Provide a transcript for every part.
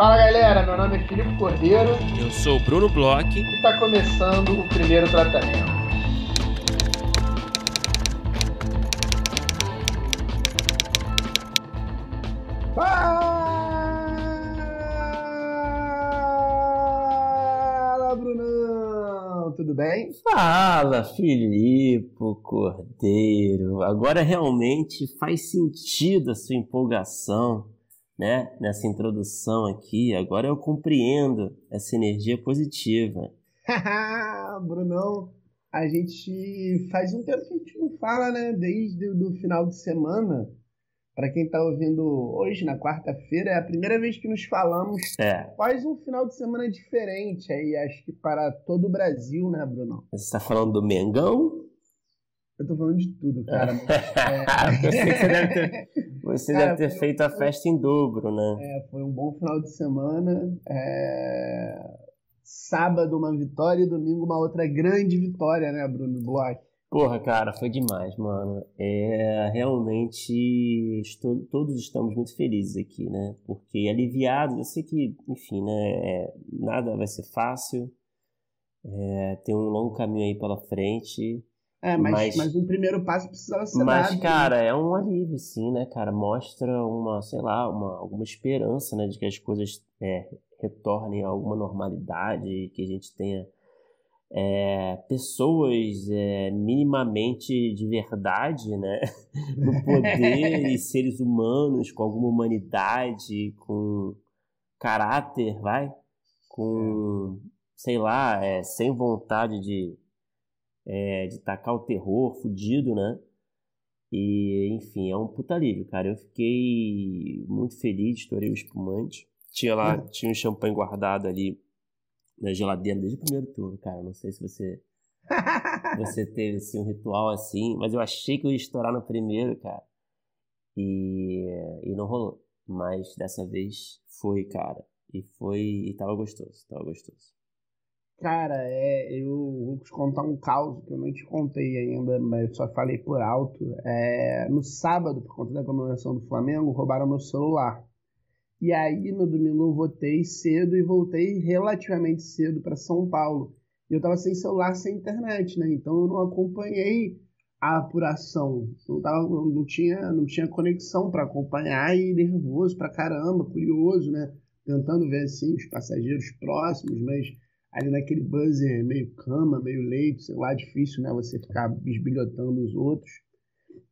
Fala galera, meu nome é Filipe Cordeiro. Eu sou o Bruno Bloch. E está começando o primeiro tratamento. Fala, Brunão! Tudo bem? Fala, Filipe Cordeiro. Agora realmente faz sentido a sua empolgação né, nessa introdução aqui, agora eu compreendo essa energia positiva. Brunão, a gente faz um tempo que a gente não fala, né? Desde o final de semana. Para quem está ouvindo hoje, na quarta-feira, é a primeira vez que nos falamos. É. Faz um final de semana diferente aí, acho que para todo o Brasil, né, Brunão? Você está falando do Mengão? Eu tô falando de tudo, cara. é... você deve ter, você cara, deve ter feito a festa em dobro, né? É, foi um bom final de semana. É... Sábado uma vitória e domingo uma outra grande vitória, né, Bruno Bloch? Porra, cara, foi demais, mano. É, realmente estou, todos estamos muito felizes aqui, né? Porque aliviados, eu sei que, enfim, né? É, nada vai ser fácil. É, tem um longo caminho aí pela frente. É, mas, mas, mas um primeiro passo precisava ser Mas, dado, né? cara, é um alívio, sim, né, cara? Mostra uma, sei lá, uma, alguma esperança, né, de que as coisas é, retornem a alguma normalidade, que a gente tenha é, pessoas é, minimamente de verdade, né, no poder e seres humanos com alguma humanidade, com caráter, vai, com, sei lá, é, sem vontade de é, de tacar o terror fudido, né? E, enfim, é um puta alívio, cara. Eu fiquei muito feliz, estourei o espumante. Tinha lá, uhum. tinha um champanhe guardado ali na geladeira desde o primeiro turno, cara. Não sei se você você teve assim, um ritual assim, mas eu achei que eu ia estourar no primeiro, cara. E, e não rolou. Mas dessa vez foi, cara. E foi. E tava gostoso, tava gostoso. Cara, é, eu vou te contar um caos que eu não te contei ainda, mas só falei por alto. É, no sábado, por conta da comemoração do Flamengo, roubaram meu celular. E aí, no domingo, eu votei cedo e voltei relativamente cedo para São Paulo. E eu tava sem celular, sem internet, né? Então eu não acompanhei a apuração. Não, tava, não, tinha, não tinha conexão para acompanhar e nervoso pra caramba, curioso, né? Tentando ver assim os passageiros próximos, mas ali naquele buzzer meio cama, meio leito, sei lá, difícil, né? Você ficar bisbilhotando os outros.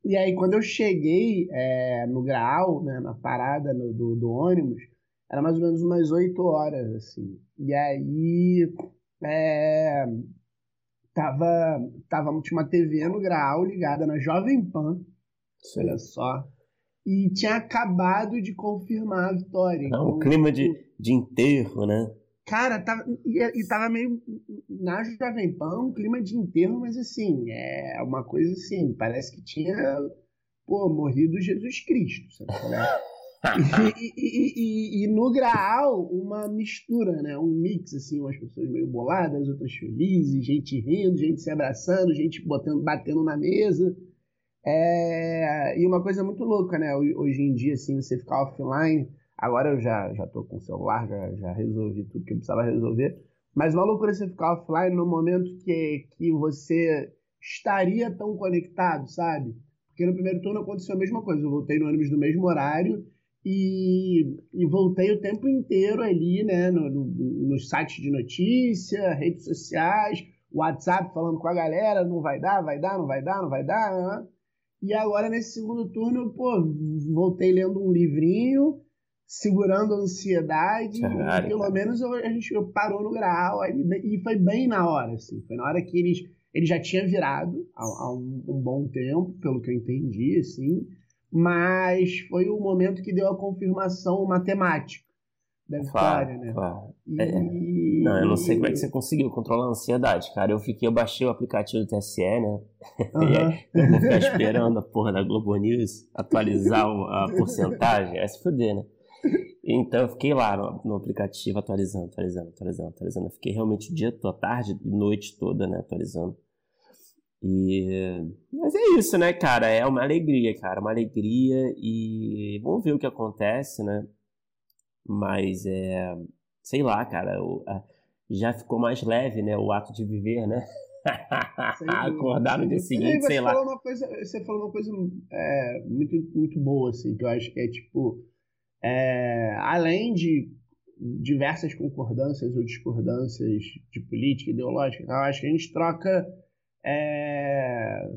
E aí, quando eu cheguei é, no Graal, né, na parada no, do, do, ônibus, era mais ou menos umas 8 horas, assim. E aí, é, tava, tava, tinha uma TV no Graal ligada na Jovem Pan, Sim. olha só, e tinha acabado de confirmar a vitória. É um então, clima de, tipo, de enterro, né? Cara, tava, e, e tava meio na Jovem Pan, um clima de enterro, mas assim, é uma coisa assim, parece que tinha, pô, morrido Jesus Cristo, sabe? Né? e, e, e, e, no Graal, uma mistura, né? Um mix, assim, umas pessoas meio boladas, outras felizes, gente rindo, gente se abraçando, gente botando, batendo na mesa. É... E uma coisa muito louca, né? Hoje em dia, assim, você ficar offline Agora eu já, já tô com o celular, já, já resolvi tudo que eu precisava resolver. Mas uma loucura você ficar offline no momento que, que você estaria tão conectado, sabe? Porque no primeiro turno aconteceu a mesma coisa. Eu voltei no ônibus do mesmo horário e, e voltei o tempo inteiro ali, né? No, no, nos sites de notícia, redes sociais, WhatsApp falando com a galera, não vai dar, vai dar, não vai dar, não vai dar. Né? E agora nesse segundo turno, pô, voltei lendo um livrinho segurando a ansiedade. Caralho, pelo cara. menos eu, a gente parou no grau e foi bem na hora, assim. Foi na hora que eles. Ele já tinha virado há, há um, um, bom tempo, pelo que eu entendi, assim. Mas foi o momento que deu a confirmação matemática da vitória, claro, né? Claro. E... É. Não, eu não sei como é que você conseguiu controlar a ansiedade, cara. Eu fiquei, eu baixei o aplicativo do TSE, né? Uhum. e aí, eu vou ficar esperando a porra da Globo News atualizar a porcentagem. É se fuder, né? Então eu fiquei lá no, no, aplicativo atualizando, atualizando, atualizando, atualizando. Eu fiquei realmente o dia, a tarde e noite toda, né, atualizando. E mas é isso, né, cara? É uma alegria, cara, uma alegria e vamos ver o que acontece, né? mas é, sei lá, cara, o, já ficou mais leve, né, o ato de viver, né? Acordar no dia seguinte, sei lá. Coisa, você falou uma coisa é, muito, muito boa, assim, que eu acho que é tipo. É, além de diversas concordâncias ou discordâncias de política, ideológica, eu acho que a gente troca é,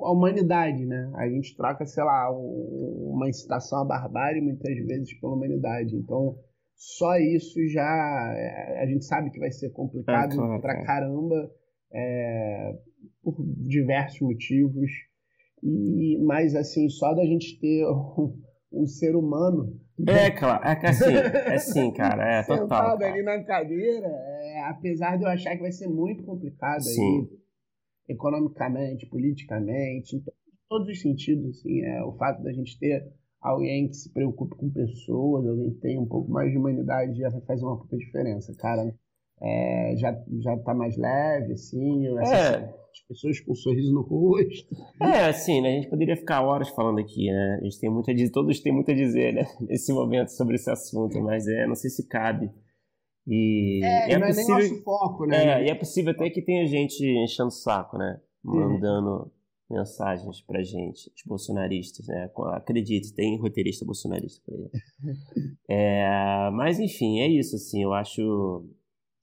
a humanidade, né? A gente troca, sei lá, uma incitação à barbárie muitas vezes pela humanidade. Então, só isso já é, a gente sabe que vai ser complicado é, claro, pra caramba é, por diversos motivos. E, mas assim, só da gente ter um, um ser humano. É, claro, é que assim, é assim, cara, é total. Sentado ali na cadeira, é, apesar de eu achar que vai ser muito complicado Sim. aí, economicamente, politicamente, em todos os sentidos, assim, é, o fato da gente ter alguém que se preocupe com pessoas, alguém que tenha um pouco mais de humanidade já vai fazer uma puta diferença, cara. É, já, já tá mais leve, assim, é. As pessoas com um sorriso no rosto. É, assim, né? A gente poderia ficar horas falando aqui, né? A gente tem muito a dizer, todos têm muito a dizer, né? Nesse momento sobre esse assunto, mas é, não sei se cabe. E é, é não possível, é nem nosso foco, né? É, e é possível até que tenha gente enchendo o saco, né? Mandando mensagens pra gente, os bolsonaristas, né? Acredite, tem roteirista bolsonarista por aí. é, mas enfim, é isso, assim, eu acho,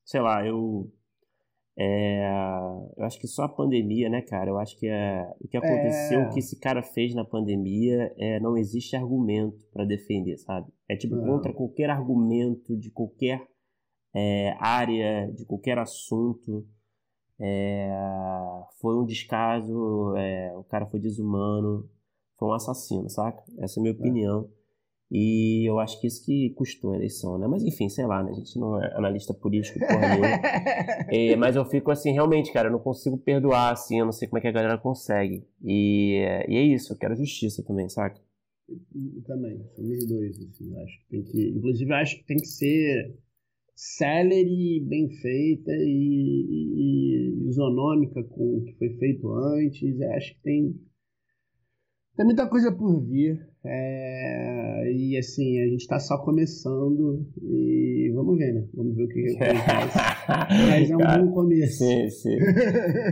sei lá, eu é, eu acho que só a pandemia, né, cara? Eu acho que é, o que aconteceu, é... o que esse cara fez na pandemia, é, não existe argumento para defender, sabe? É tipo contra qualquer argumento de qualquer é, área, de qualquer assunto. É, foi um descaso, é, o cara foi desumano, foi um assassino, saca? Essa é a minha é. opinião. E eu acho que isso que custou a eleição, né? Mas enfim, sei lá, né? A gente não é analista político, porra nenhuma. é, mas eu fico assim, realmente, cara, eu não consigo perdoar, assim, eu não sei como é que a galera consegue. E, e é isso, eu quero justiça também, saca? Também, somos dois, assim, acho que tem que. Inclusive, acho que tem que ser celery, bem feita e, e, isonômica com o que foi feito antes. Acho que tem, tem muita coisa por vir. É, e assim, a gente está só começando e vamos ver, né? Vamos ver o que acontece. Mas é um cara, bom começo. Sim, sim.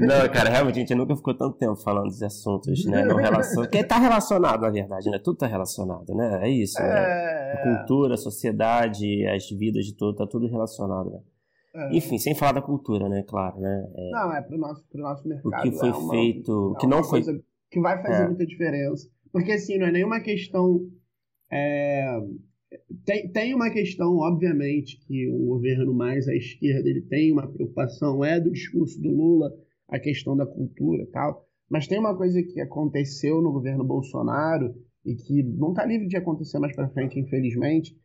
Não, cara, realmente a gente nunca ficou tanto tempo falando dos assuntos, né? Não relacion... Porque tá relacionado, na verdade, né? Tudo tá relacionado, né? É isso, né? É... A cultura, a sociedade, as vidas de tudo, tá tudo relacionado, né? É. Enfim, sem falar da cultura, né? Claro, né? É... Não, é pro nosso, pro nosso mercado. O que foi é uma, feito, o que não foi... Que vai fazer é. muita diferença porque, assim, não é nenhuma questão. É, tem, tem uma questão, obviamente, que o governo mais à esquerda ele tem uma preocupação, é do discurso do Lula, a questão da cultura e tal. Mas tem uma coisa que aconteceu no governo Bolsonaro e que não está livre de acontecer mais para frente, infelizmente,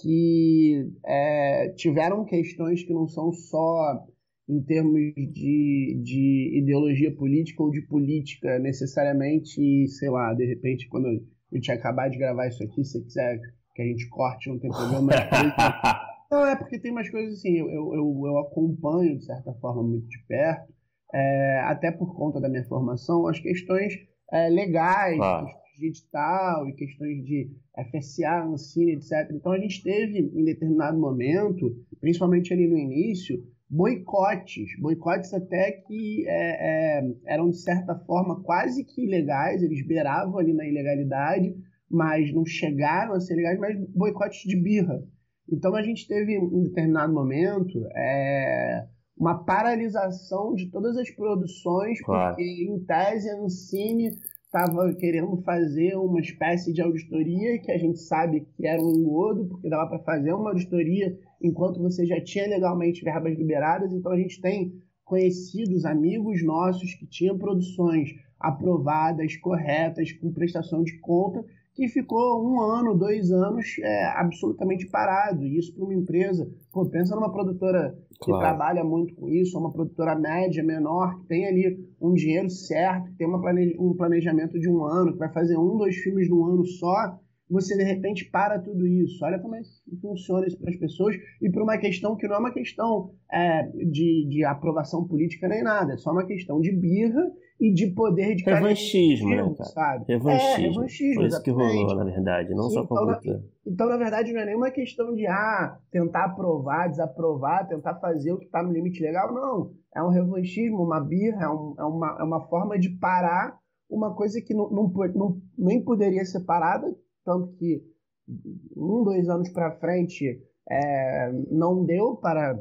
que é, tiveram questões que não são só em termos de, de ideologia política ou de política necessariamente, sei lá, de repente, quando a gente acabar de gravar isso aqui, se quiser que a gente corte, não tem problema. não, é porque tem umas coisas assim, eu, eu, eu acompanho, de certa forma, muito de perto, é, até por conta da minha formação, as questões é, legais, ah. questões de edital e questões de FSA, Ancine, etc. Então a gente teve, em determinado momento, principalmente ali no início, boicotes, boicotes até que é, é, eram de certa forma quase que ilegais, eles beiravam ali na ilegalidade, mas não chegaram a ser legais, mas boicotes de birra. Então a gente teve em determinado momento é, uma paralisação de todas as produções, claro. porque em tese a Ancine estava querendo fazer uma espécie de auditoria que a gente sabe que era um engodo, porque dava para fazer uma auditoria enquanto você já tinha legalmente verbas liberadas. Então a gente tem conhecidos, amigos nossos que tinham produções aprovadas, corretas, com prestação de conta, que ficou um ano, dois anos é, absolutamente parado. E isso para uma empresa, pô, pensa numa produtora que claro. trabalha muito com isso, uma produtora média, menor, que tem ali um dinheiro certo, que tem uma um planejamento de um ano, que vai fazer um, dois filmes num ano só. você de repente para tudo isso. Olha como é que funciona isso para as pessoas e por uma questão que não é uma questão é, de, de aprovação política nem nada, é só uma questão de birra e de poder de revanchismo, né, cara? Sabe? Revanchismo. É, revanchismo. Foi isso que rolou, na verdade, não Sim, só com então, na, então, na verdade, não é nenhuma questão de ah, tentar aprovar, desaprovar, tentar fazer o que está no limite legal, não. É um revanchismo, uma birra, é, um, é, uma, é uma forma de parar uma coisa que não, não, não, nem poderia ser parada, tanto que um, dois anos para frente é, não deu para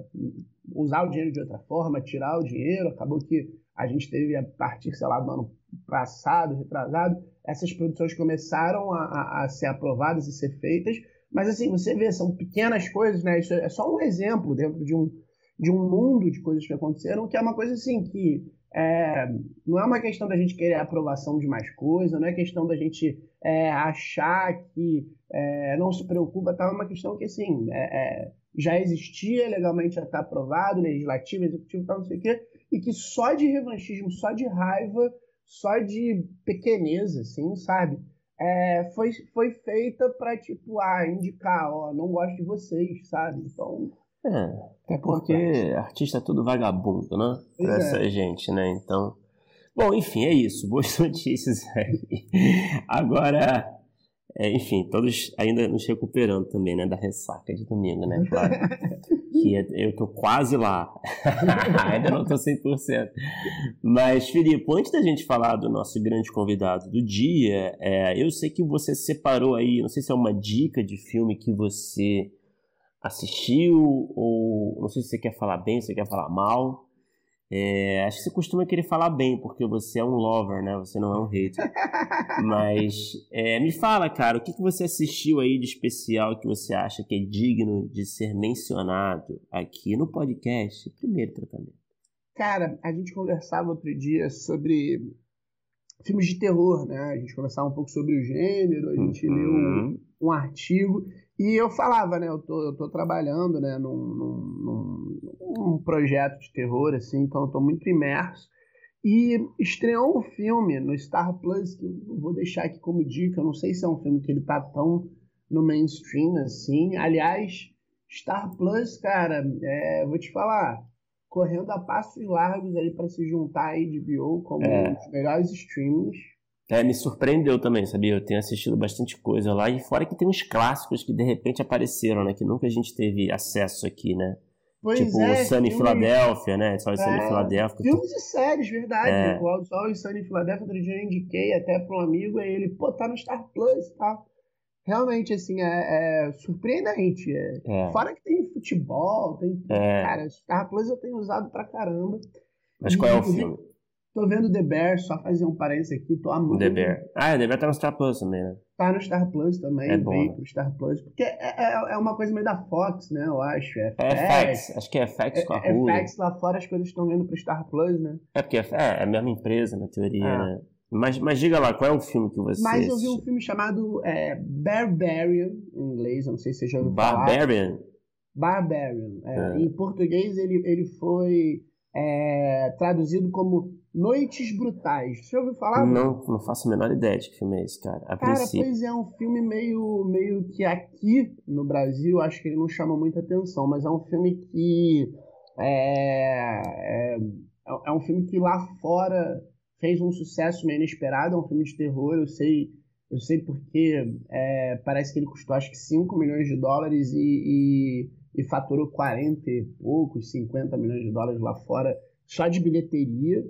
usar o dinheiro de outra forma, tirar o dinheiro, acabou que a gente teve a partir, sei lá, do ano passado, retrasado, essas produções começaram a, a, a ser aprovadas e ser feitas, mas assim, você vê, são pequenas coisas, né? Isso é só um exemplo dentro de um, de um mundo de coisas que aconteceram, que é uma coisa assim que é, não é uma questão da gente querer aprovação de mais coisa, não é questão da gente é, achar que é, não se preocupa, tá? é uma questão que assim, é, é, já existia legalmente, já está aprovado, legislativo, executivo, tal, não sei o quê, e que só de revanchismo, só de raiva, só de pequeneza, assim, sabe? É, foi, foi feita para tipo, ah, indicar, ó, não gosto de vocês, sabe? Então é, é porque artista é tudo vagabundo, né? Pra é. essa gente, né? Então. Bom, enfim, é isso. Boas notícias aí. Agora, é, enfim, todos ainda nos recuperando também, né? Da ressaca de domingo, né? Claro. que é, eu tô quase lá. ainda não tô 100%. Mas, Filipe, antes da gente falar do nosso grande convidado do dia, é, eu sei que você separou aí, não sei se é uma dica de filme que você assistiu, ou não sei se você quer falar bem, se você quer falar mal. É, acho que você costuma querer falar bem, porque você é um lover, né? Você não é um hater. Mas é, me fala, cara, o que, que você assistiu aí de especial que você acha que é digno de ser mencionado aqui no podcast? Primeiro tratamento. Cara, a gente conversava outro dia sobre filmes de terror, né? A gente conversava um pouco sobre o gênero, a gente uhum. leu um, um artigo e eu falava, né? Eu tô, eu tô trabalhando, né? Num, num, num projeto de terror, assim, então eu tô muito imerso. E estreou um filme no Star Plus, que eu vou deixar aqui como dica. Eu não sei se é um filme que ele tá tão no mainstream assim. Aliás, Star Plus, cara, é, vou te falar, correndo a passos largos aí para se juntar a HBO como é. um dos melhores streamings é, me surpreendeu também, sabia? Eu tenho assistido bastante coisa lá. E fora que tem uns clássicos que de repente apareceram, né? Que nunca a gente teve acesso aqui, né? Pois tipo é, o Sunny filme... Philadelphia, né? Só o Sunny é, Philadelphia. Filmes e séries, verdade. É. O Sol e Sunny Philadelphia, outro dia eu indiquei até para um amigo, e ele, pô, tá no Star Plus e tal. Realmente, assim, é, é surpreendente. É. é. Fora que tem futebol, tem. É. Cara, Star Plus eu tenho usado pra caramba. Mas qual é o filme? Tô vendo The Bear, só fazer um parênteses aqui, tô amando. The Bear. Ah, The Bear tá no Star Plus também, né? Tá no Star Plus também, é bom, veio né? pro Star Plus. Porque é, é, é, uma coisa meio da Fox, né? Eu acho. É, é FX, acho que é FX com a é, Hulu. É FX lá fora, as coisas estão vindo pro Star Plus, né? É porque é, é a mesma empresa, na teoria, ah. né? Mas, mas diga lá, qual é o filme que você Mas eu vi um filme chamado é, Barbarian, em inglês, eu não sei se você já ouviu Barbarian? falar. Barbarian? É, Em português ele, ele foi traduzido como Noites Brutais. Você ouviu falar? Não, não faço a menor ideia de que filme é esse, cara. A cara, princípio. pois é, um filme meio, meio que aqui no Brasil, acho que ele não chama muita atenção, mas é um filme que. É, é, é um filme que lá fora fez um sucesso meio inesperado. É um filme de terror, eu sei. Eu sei porque é, parece que ele custou acho que 5 milhões de dólares e, e, e faturou 40 e poucos, 50 milhões de dólares lá fora só de bilheteria.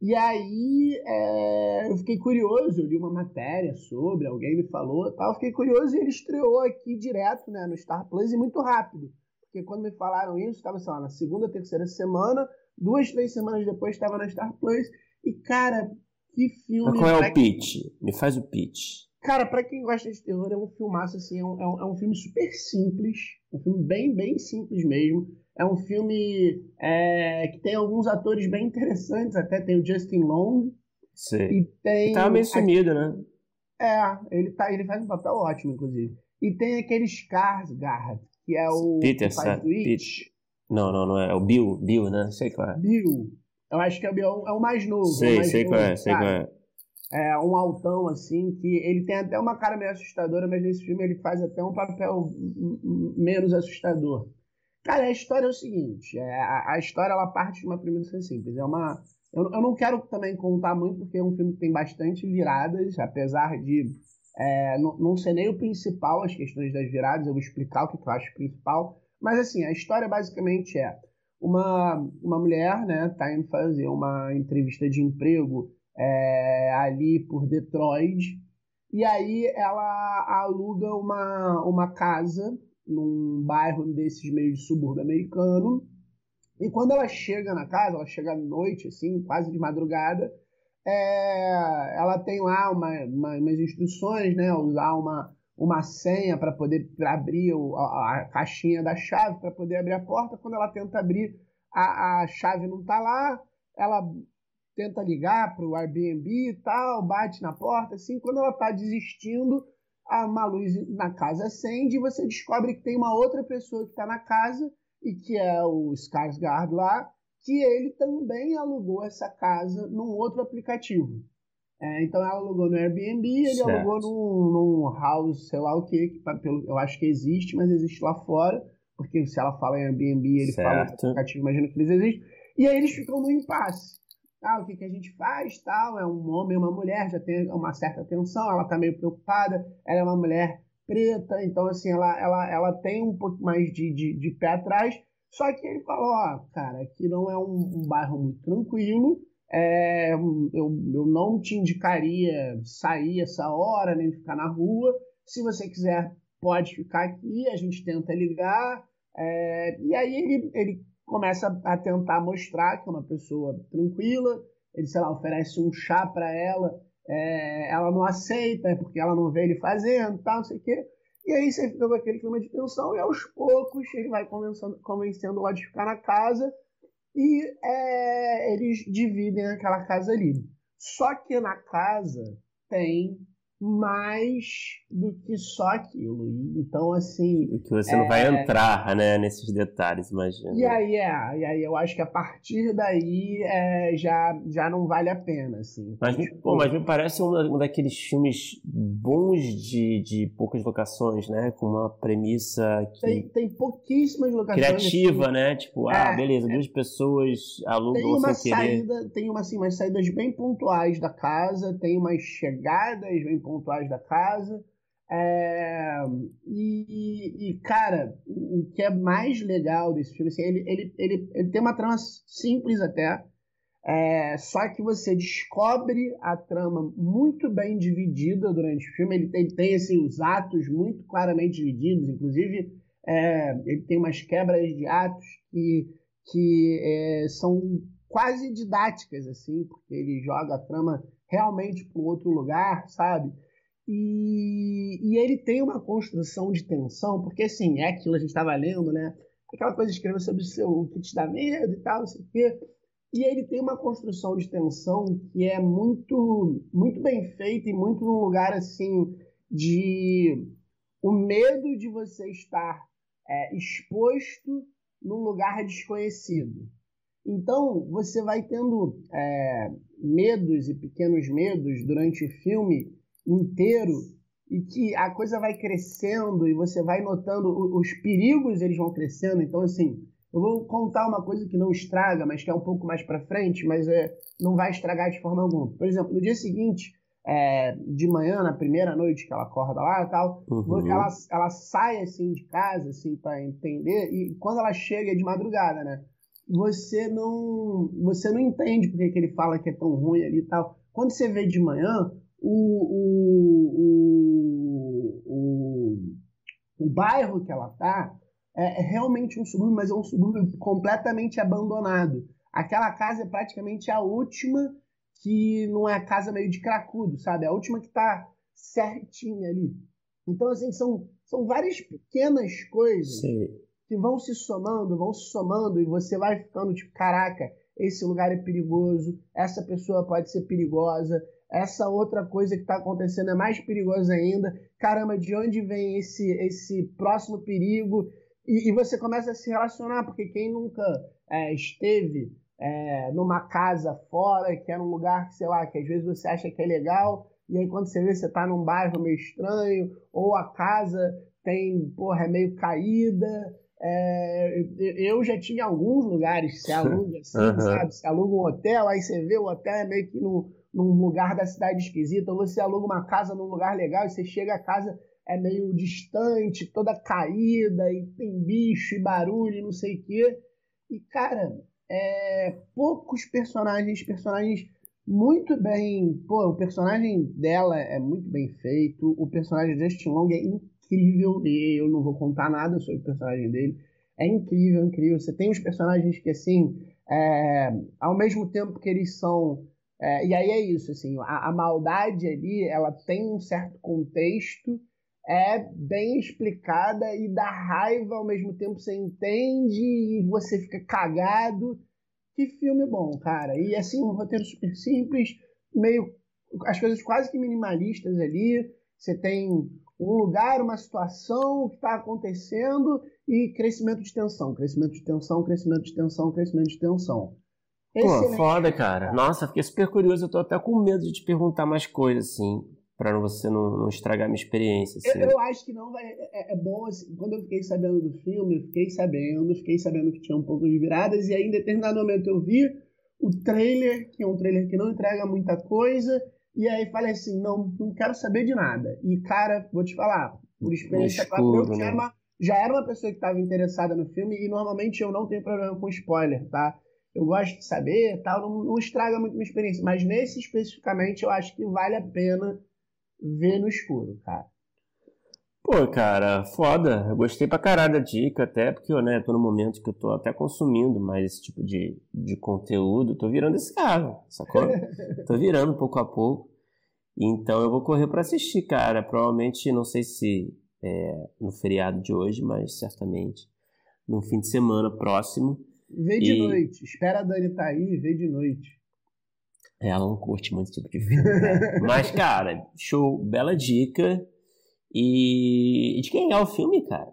E aí é, eu fiquei curioso, eu li uma matéria sobre, alguém me falou tal, fiquei curioso e ele estreou aqui direto né, no Star Plus e muito rápido. Porque quando me falaram isso, estava, lá, na segunda, terceira semana, duas, três semanas depois estava na Star Plus. E, cara, que filme. Mas qual é o pitch? Me faz o pitch. Cara, pra quem gosta de terror, é um filmaço, assim, é um, é um, é um filme super simples, um filme bem, bem simples mesmo é um filme é, que tem alguns atores bem interessantes, até tem o Justin Long. Sim. E tem. Ele tava meio sumido, né? É, ele, tá, ele faz um papel ótimo, inclusive. E tem aquele Skarsgård, que é o. Peter, Peter. Não, não, não é. É o Bill, Bill, né? Sei qual é. Bill. Eu acho que é o, Bill, é o mais novo. Sei, mais sei novo, qual é, sei qual é. é, um altão, assim, que ele tem até uma cara meio assustadora, mas nesse filme ele faz até um papel menos assustador. Cara, a história é o seguinte: é, a, a, história ela parte de uma premissa simples. É uma. Eu, eu, não quero também contar muito, porque é um filme que tem bastante viradas, apesar de é, não, não ser nem o principal as questões das viradas, eu vou explicar o que eu acho principal. Mas assim, a história basicamente é uma, uma mulher, né, tá indo fazer uma entrevista de emprego é, ali por Detroit. E aí ela aluga uma, uma casa num bairro desses meio de subúrbio americano. E quando ela chega na casa, ela chega à noite, assim, quase de madrugada, é, ela tem lá uma, uma, umas instruções, né? Usar uma, uma senha para poder abrir o, a, a, caixinha da chave, para poder abrir a porta. Quando ela tenta abrir, a, a chave não está lá, ela tenta ligar para o Airbnb e tal, bate na porta, assim, quando ela está desistindo, uma luz na casa acende e você descobre que tem uma outra pessoa que está na casa e que é o Skarsgård lá, que ele também alugou essa casa num outro aplicativo. É, então ela alugou no Airbnb, ele certo. alugou num, num, house, sei lá o que, que pelo, eu acho que existe, mas existe lá fora, porque se ela fala em Airbnb, ele certo. fala no aplicativo, imagina que eles existem. E aí eles ficam no impasse ah, o que, que a gente faz, tal, é um homem e uma mulher, já tem uma certa tensão, ela tá meio preocupada, ela é uma mulher preta, então assim, ela, ela, ela tem um pouco mais de, de, de pé atrás, só que ele falou, ó, cara, aqui não é um, um bairro muito tranquilo, é, eu, eu não te indicaria sair essa hora, nem ficar na rua, se você quiser pode ficar aqui, a gente tenta ligar, é, e aí ele, ele começa a tentar mostrar que é uma pessoa tranquila, ele, sei lá, oferece um chá para ela, é, ela não aceita, é porque ela não vê ele fazendo, tal, não sei o quê. E aí você fica com aquele clima de tensão e aos poucos ele vai convencendo, convencendo ela de ficar na casa e é, eles dividem aquela casa ali. Só que na casa tem mais do que só aquilo. Então, assim. Que você é... não vai é, entrar, né, nesses detalhes, imagina. E aí, é, e aí eu acho que a partir daí é, já, já não vale a pena, assim. Mas, tipo... pô, mas me parece um, um, daqueles filmes bons de, de poucas locações, né? Com uma premissa que. Tem, tem pouquíssimas locações. Criativa, assim. né? Tipo, ah, é, beleza, duas pessoas alugam tem uma saída, querer. Tem uma, assim, umas saídas bem pontuais da casa, tem umas chegadas bem pontuais da casa. É, e, e, cara, o, que é mais legal desse filme, assim, ele, ele, ele, ele tem uma trama simples até, é, só que você descobre a trama muito bem dividida durante o filme. Ele tem, tem assim, os atos muito claramente divididos, inclusive é, ele tem umas quebras de atos que, que é, são quase didáticas, assim, porque ele joga a trama realmente para outro lugar, sabe? E, e ele tem uma construção de tensão, porque assim, é aquilo que a gente estava lendo, né? Aquela coisa de escrever sobre o, seu, o que te dá medo e tal, não sei o quê. E ele tem uma construção de tensão que é muito, muito bem feita e muito num lugar assim de o medo de você estar é, exposto num lugar desconhecido. Então você vai tendo é, medos e pequenos medos durante o filme inteiro e que a coisa vai crescendo e você vai notando os perigos eles vão crescendo. Então assim, eu vou contar uma coisa que não estraga, mas que é um pouco mais para frente, mas é, não vai estragar de forma alguma. Por exemplo, no dia seguinte, é, de manhã, na primeira noite que ela acorda lá e tal, uhum. ela, ela sai assim de casa, assim, para entender, e quando ela chega é de madrugada, né? Você não, você não entende porque que ele fala que é tão ruim ali e tal. Quando você vê de manhã, o, o, o, o, bairro que ela tá é, é realmente um subúrbio, mas é um subúrbio completamente abandonado. Aquela casa é praticamente a última que não é casa meio de cracudo, sabe? É a última que tá certinha ali. Então, assim, são, são várias pequenas coisas Sim. Que vão se somando, vão se somando, e você vai ficando tipo, caraca, esse lugar é perigoso, essa pessoa pode ser perigosa, essa outra coisa que está acontecendo é mais perigosa ainda. Caramba, de onde vem esse, esse próximo perigo? E, e você começa a se relacionar, porque quem nunca é, esteve é, numa casa fora, que é num lugar sei lá, que às vezes você acha que é legal, e aí quando você vê, você tá num bairro meio estranho, ou a casa tem, porra, é meio caída. É, eu já tive alguns lugares, se aluga assim, uhum. sabe? Se aluga um hotel, aí você vê o hotel é meio que num, num lugar da cidade esquisito, ou você aluga uma casa num lugar legal e você chega a casa é meio distante, toda caída, e tem bicho e barulho e não sei o quê. E, cara, é, poucos personagens, personagens muito bem. Pô, o personagem dela é muito bem feito. O personagem de Justin Long é incrível. E eu não vou contar nada sobre o personagem dele. É incrível, incrível. Você tem os personagens que, assim, é, ao mesmo tempo que eles são. É, e aí é isso, assim, a, a maldade ali, ela tem um certo contexto é bem explicada e dá raiva ao mesmo tempo você entende e você fica cagado. Que filme bom, cara. E assim, um roteiro super simples, meio. as coisas quase que minimalistas ali. Você tem um lugar, uma situação, o que está acontecendo e crescimento de tensão, crescimento de tensão, crescimento de tensão, crescimento de tensão. Pô, foda, cara. Nossa, fiquei super curioso. Eu tô até com medo de te perguntar mais coisas, assim para você não, não, estragar minha experiência. Assim. Eu, eu, acho que não vai. É, é, bom, assim, quando eu fiquei sabendo do filme, eu fiquei sabendo, fiquei sabendo que tinha um pouco de viradas, e aí em determinado momento eu vi o trailer, que é um trailer que não entrega muita coisa, e aí falei assim: não, não quero saber de nada. E, cara, vou te falar, por experiência escuro, eu né? uma, já era uma pessoa que estava interessada no filme, e normalmente eu não tenho problema com spoiler, tá? Eu gosto de saber, tal, não, não estraga muito minha experiência, mas nesse especificamente eu acho que vale a pena ver no escuro, cara. Pô, cara, foda. Eu gostei pra caralho da dica, até porque eu, né, tô no momento que eu tô até consumindo mais esse tipo de, de conteúdo. Tô virando esse cara, sacou? tô virando pouco a pouco. Então eu vou correr para assistir, cara. Provavelmente, não sei se é, no feriado de hoje, mas certamente no fim de semana próximo. Vê de e... noite. Espera a Dani tá aí, vê de noite. Ela não curte muito esse tipo de filme. Né? Mas, cara, show, bela dica. E de quem é o filme, cara?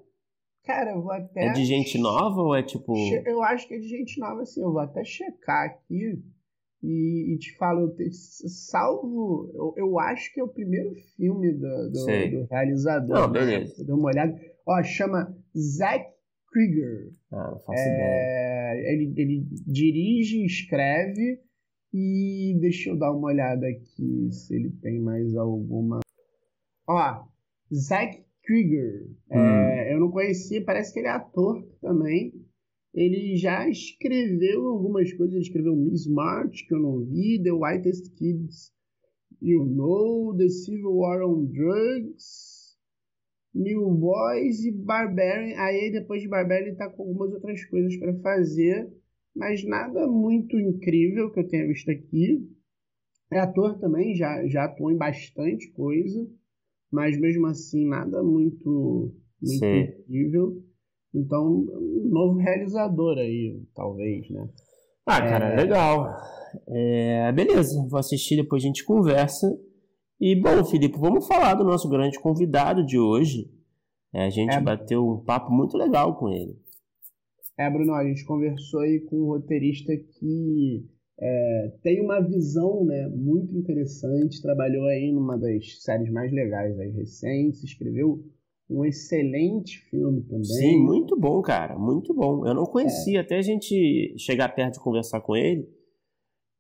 Cara, eu vou até. É de gente nova ou é tipo. Eu acho que é de gente nova, assim. Eu vou até checar aqui e, e te falo. Te... Salvo. Eu, eu, acho que é o primeiro filme do, do, do realizador. Não, né? beleza. Dê uma olhada. Ó, chama Zack Krieger. Ah, não faço é... ideia. Ele, ele dirige e escreve. E deixa eu dar uma olhada aqui se ele tem mais alguma. Ó, Zack Krieger. É, hum. É, eu não conhecia, parece que ele é ator também. Ele já escreveu algumas coisas. Ele escreveu Miss March, que eu não vi, The Whitest Kids You Know, The Civil War on Drugs, New Boys e Barbarian. Aí depois de Barbarian ele tá com algumas outras coisas para fazer mas nada muito incrível que eu tenha visto aqui. É ator também, já, já atuou em bastante coisa, mas mesmo assim nada muito, muito incrível. Então, um novo realizador aí, talvez, né? Ah, cara, é... legal. É, beleza, vou assistir, depois a gente conversa. E, bom, Felipe, vamos falar do nosso grande convidado de hoje. É, a gente é... bateu um papo muito legal com ele. É, Bruno, a gente conversou aí com um roteirista que é, tem uma visão né, muito interessante, trabalhou aí numa das séries mais legais aí recentes, escreveu um excelente filme também. Sim, muito bom, cara, muito bom. Eu não conhecia, é. até a gente chegar perto de conversar com ele,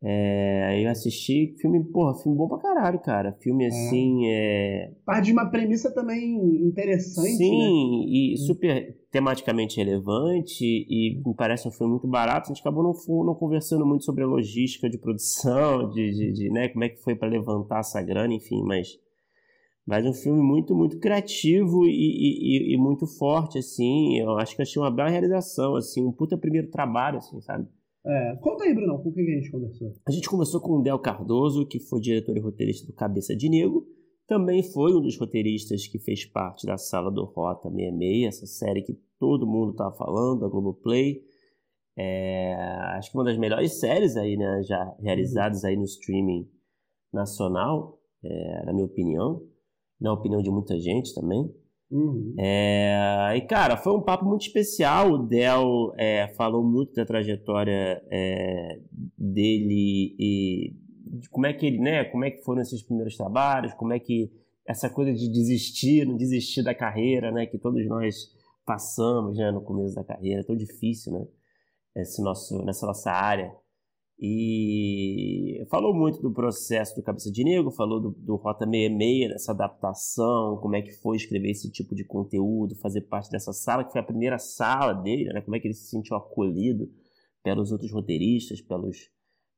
é, aí eu assisti, filme, porra, filme bom pra caralho, cara. Filme é. assim, é. Parte de uma premissa também interessante. Sim, né? e super tematicamente relevante, e me parece um filme muito barato. A gente acabou não, não conversando muito sobre a logística de produção, de, de, de né, como é que foi para levantar essa grana, enfim, mas. Mas um filme muito, muito criativo e, e, e, muito forte, assim. Eu acho que achei uma bela realização, assim, um puta primeiro trabalho, assim, sabe? É, conta aí, Bruno, com quem a gente conversou? A gente conversou com o Del Cardoso, que foi diretor e roteirista do Cabeça de Negro. Também foi um dos roteiristas que fez parte da Sala do Rota 66, essa série que todo mundo está falando, da Globoplay. É, acho que uma das melhores séries aí, né, já realizadas aí no streaming nacional, é, na minha opinião, na opinião de muita gente também. Uhum. É, e, cara, foi um papo muito especial. O Del é, falou muito da trajetória é, dele e de como é que ele, né? Como é que foram esses primeiros trabalhos, como é que essa coisa de desistir, não desistir da carreira, né? Que todos nós passamos, né? No começo da carreira, é tão difícil, né? Esse nosso, nessa nossa área. E falou muito do processo do Cabeça de Negro, falou do, do Rota 66, dessa adaptação, como é que foi escrever esse tipo de conteúdo, fazer parte dessa sala, que foi a primeira sala dele, né? como é que ele se sentiu acolhido pelos outros roteiristas, pelos,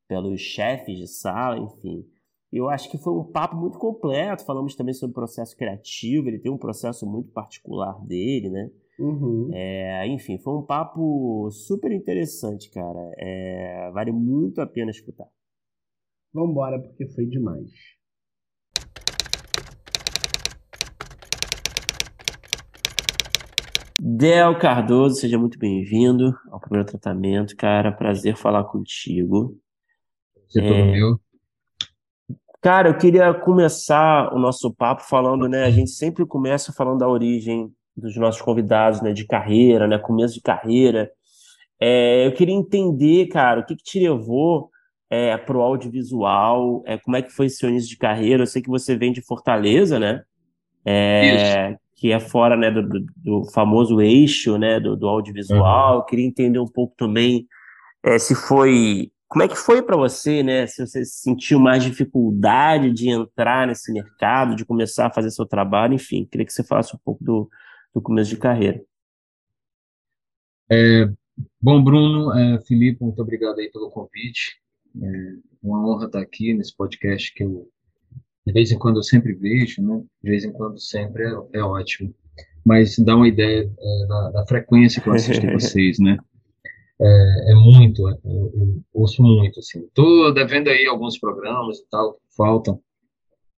pelos chefes de sala, enfim. Eu acho que foi um papo muito completo, falamos também sobre o processo criativo, ele tem um processo muito particular dele, né? Uhum. É, enfim, foi um papo super interessante, cara. É, vale muito a pena escutar. Vambora, porque foi demais. Del Cardoso, seja muito bem-vindo ao primeiro tratamento, cara. Prazer falar contigo. Você é, todo meu. Cara, eu queria começar o nosso papo falando, né? A gente sempre começa falando da origem dos nossos convidados, né, de carreira, né, começo de carreira. É, eu queria entender, cara, o que, que te levou é, para o audiovisual, é, como é que foi seu início de carreira? Eu sei que você vem de Fortaleza, né? É, que é fora né, do, do, famoso eixo né, do, do audiovisual. Uhum. Eu queria entender um pouco também é, se foi. Como é que foi para você, né? Se você sentiu mais dificuldade de entrar nesse mercado, de começar a fazer seu trabalho, enfim, queria que você falasse um pouco do, do começo de carreira. É, bom, Bruno, é, Felipe, muito obrigado aí pelo convite. É uma honra estar aqui nesse podcast que eu, de vez em quando eu sempre vejo, né? De vez em quando sempre é, é ótimo. Mas dá uma ideia é, da, da, frequência que eu assisto vocês, né? É, é muito, eu, eu, ouço muito, assim. Tô devendo aí alguns programas e tal, faltam,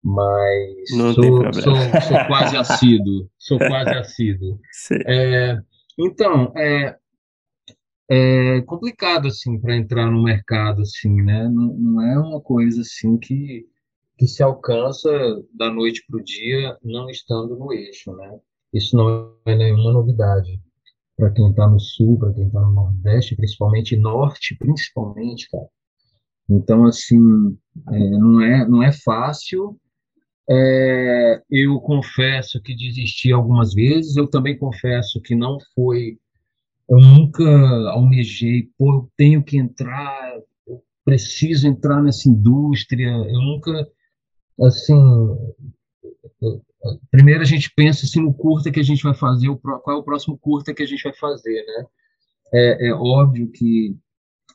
mas Não sou, sou, sou, quase assíduo, sou quase assíduo. É, então, é, é complicado assim para entrar no mercado assim, né? Não, não, é uma coisa assim que que se alcança da noite para o dia, não estando no eixo, né? Isso não é nenhuma novidade para quem está no sul, para quem está no nordeste, principalmente norte, principalmente, cara. Então assim, é, não é não é fácil é, eu confesso que desisti algumas vezes, eu também confesso que não foi. Eu nunca almejei, pô, eu tenho que entrar, eu preciso entrar nessa indústria, eu nunca, assim. Primeiro a gente pensa assim no curta que a gente vai fazer, qual é o próximo curta que a gente vai fazer, né? É, é óbvio que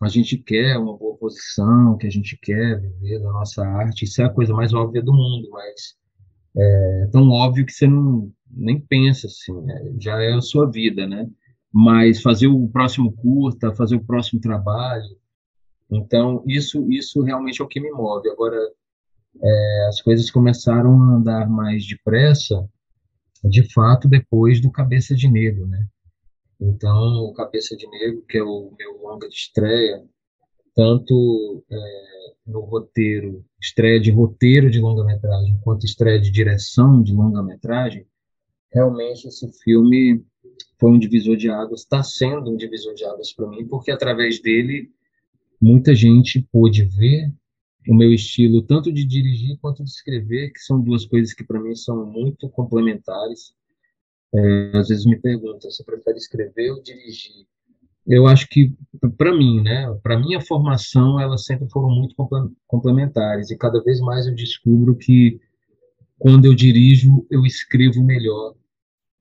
a gente quer uma boa posição, que a gente quer viver da nossa arte, isso é a coisa mais óbvia do mundo, mas é tão óbvio que você não nem pensa assim, né? já é a sua vida, né? Mas fazer o próximo curta, fazer o próximo trabalho, então isso isso realmente é o que me move. Agora é, as coisas começaram a andar mais depressa, de fato, depois do Cabeça de Negro, né? Então, o Cabeça de Negro, que é o meu longa de estreia, tanto é, no roteiro, estreia de roteiro de longa-metragem, quanto estreia de direção de longa-metragem, realmente esse filme foi um divisor de águas, está sendo um divisor de águas para mim, porque através dele muita gente pôde ver o meu estilo, tanto de dirigir quanto de escrever, que são duas coisas que para mim são muito complementares. É, às vezes me perguntam, você prefere escrever ou dirigir? Eu acho que, para mim, né, para minha formação, elas sempre foram muito complementares e cada vez mais eu descubro que quando eu dirijo, eu escrevo melhor.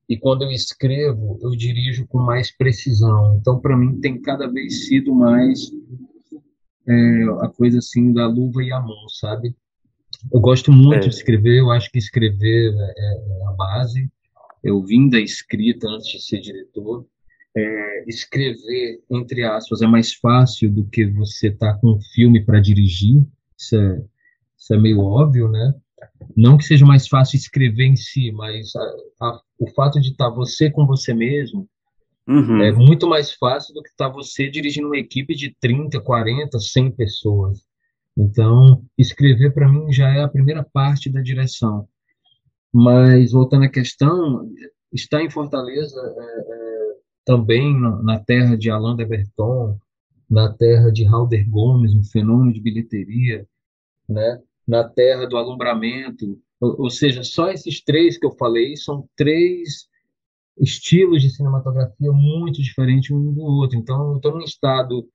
E quando eu escrevo, eu dirijo com mais precisão. Então, para mim, tem cada vez sido mais é, a coisa assim da luva e a mão, sabe? Eu gosto muito é. de escrever, eu acho que escrever é, é a base eu vim da escrita antes de ser diretor. É, escrever, entre aspas, é mais fácil do que você estar tá com um filme para dirigir. Isso é, isso é meio óbvio, né? Não que seja mais fácil escrever em si, mas a, a, o fato de estar tá você com você mesmo uhum. é muito mais fácil do que estar tá você dirigindo uma equipe de 30, 40, 100 pessoas. Então, escrever para mim já é a primeira parte da direção. Mas, voltando à questão, está em Fortaleza é, é, também na, terra de Alain de Berton, na terra de Halder Gomes, um fenômeno de bilheteria, né? na terra do alumbramento, ou, ou seja, só esses três que eu falei são três estilos de cinematografia muito diferentes um do outro. Então, eu estou num estado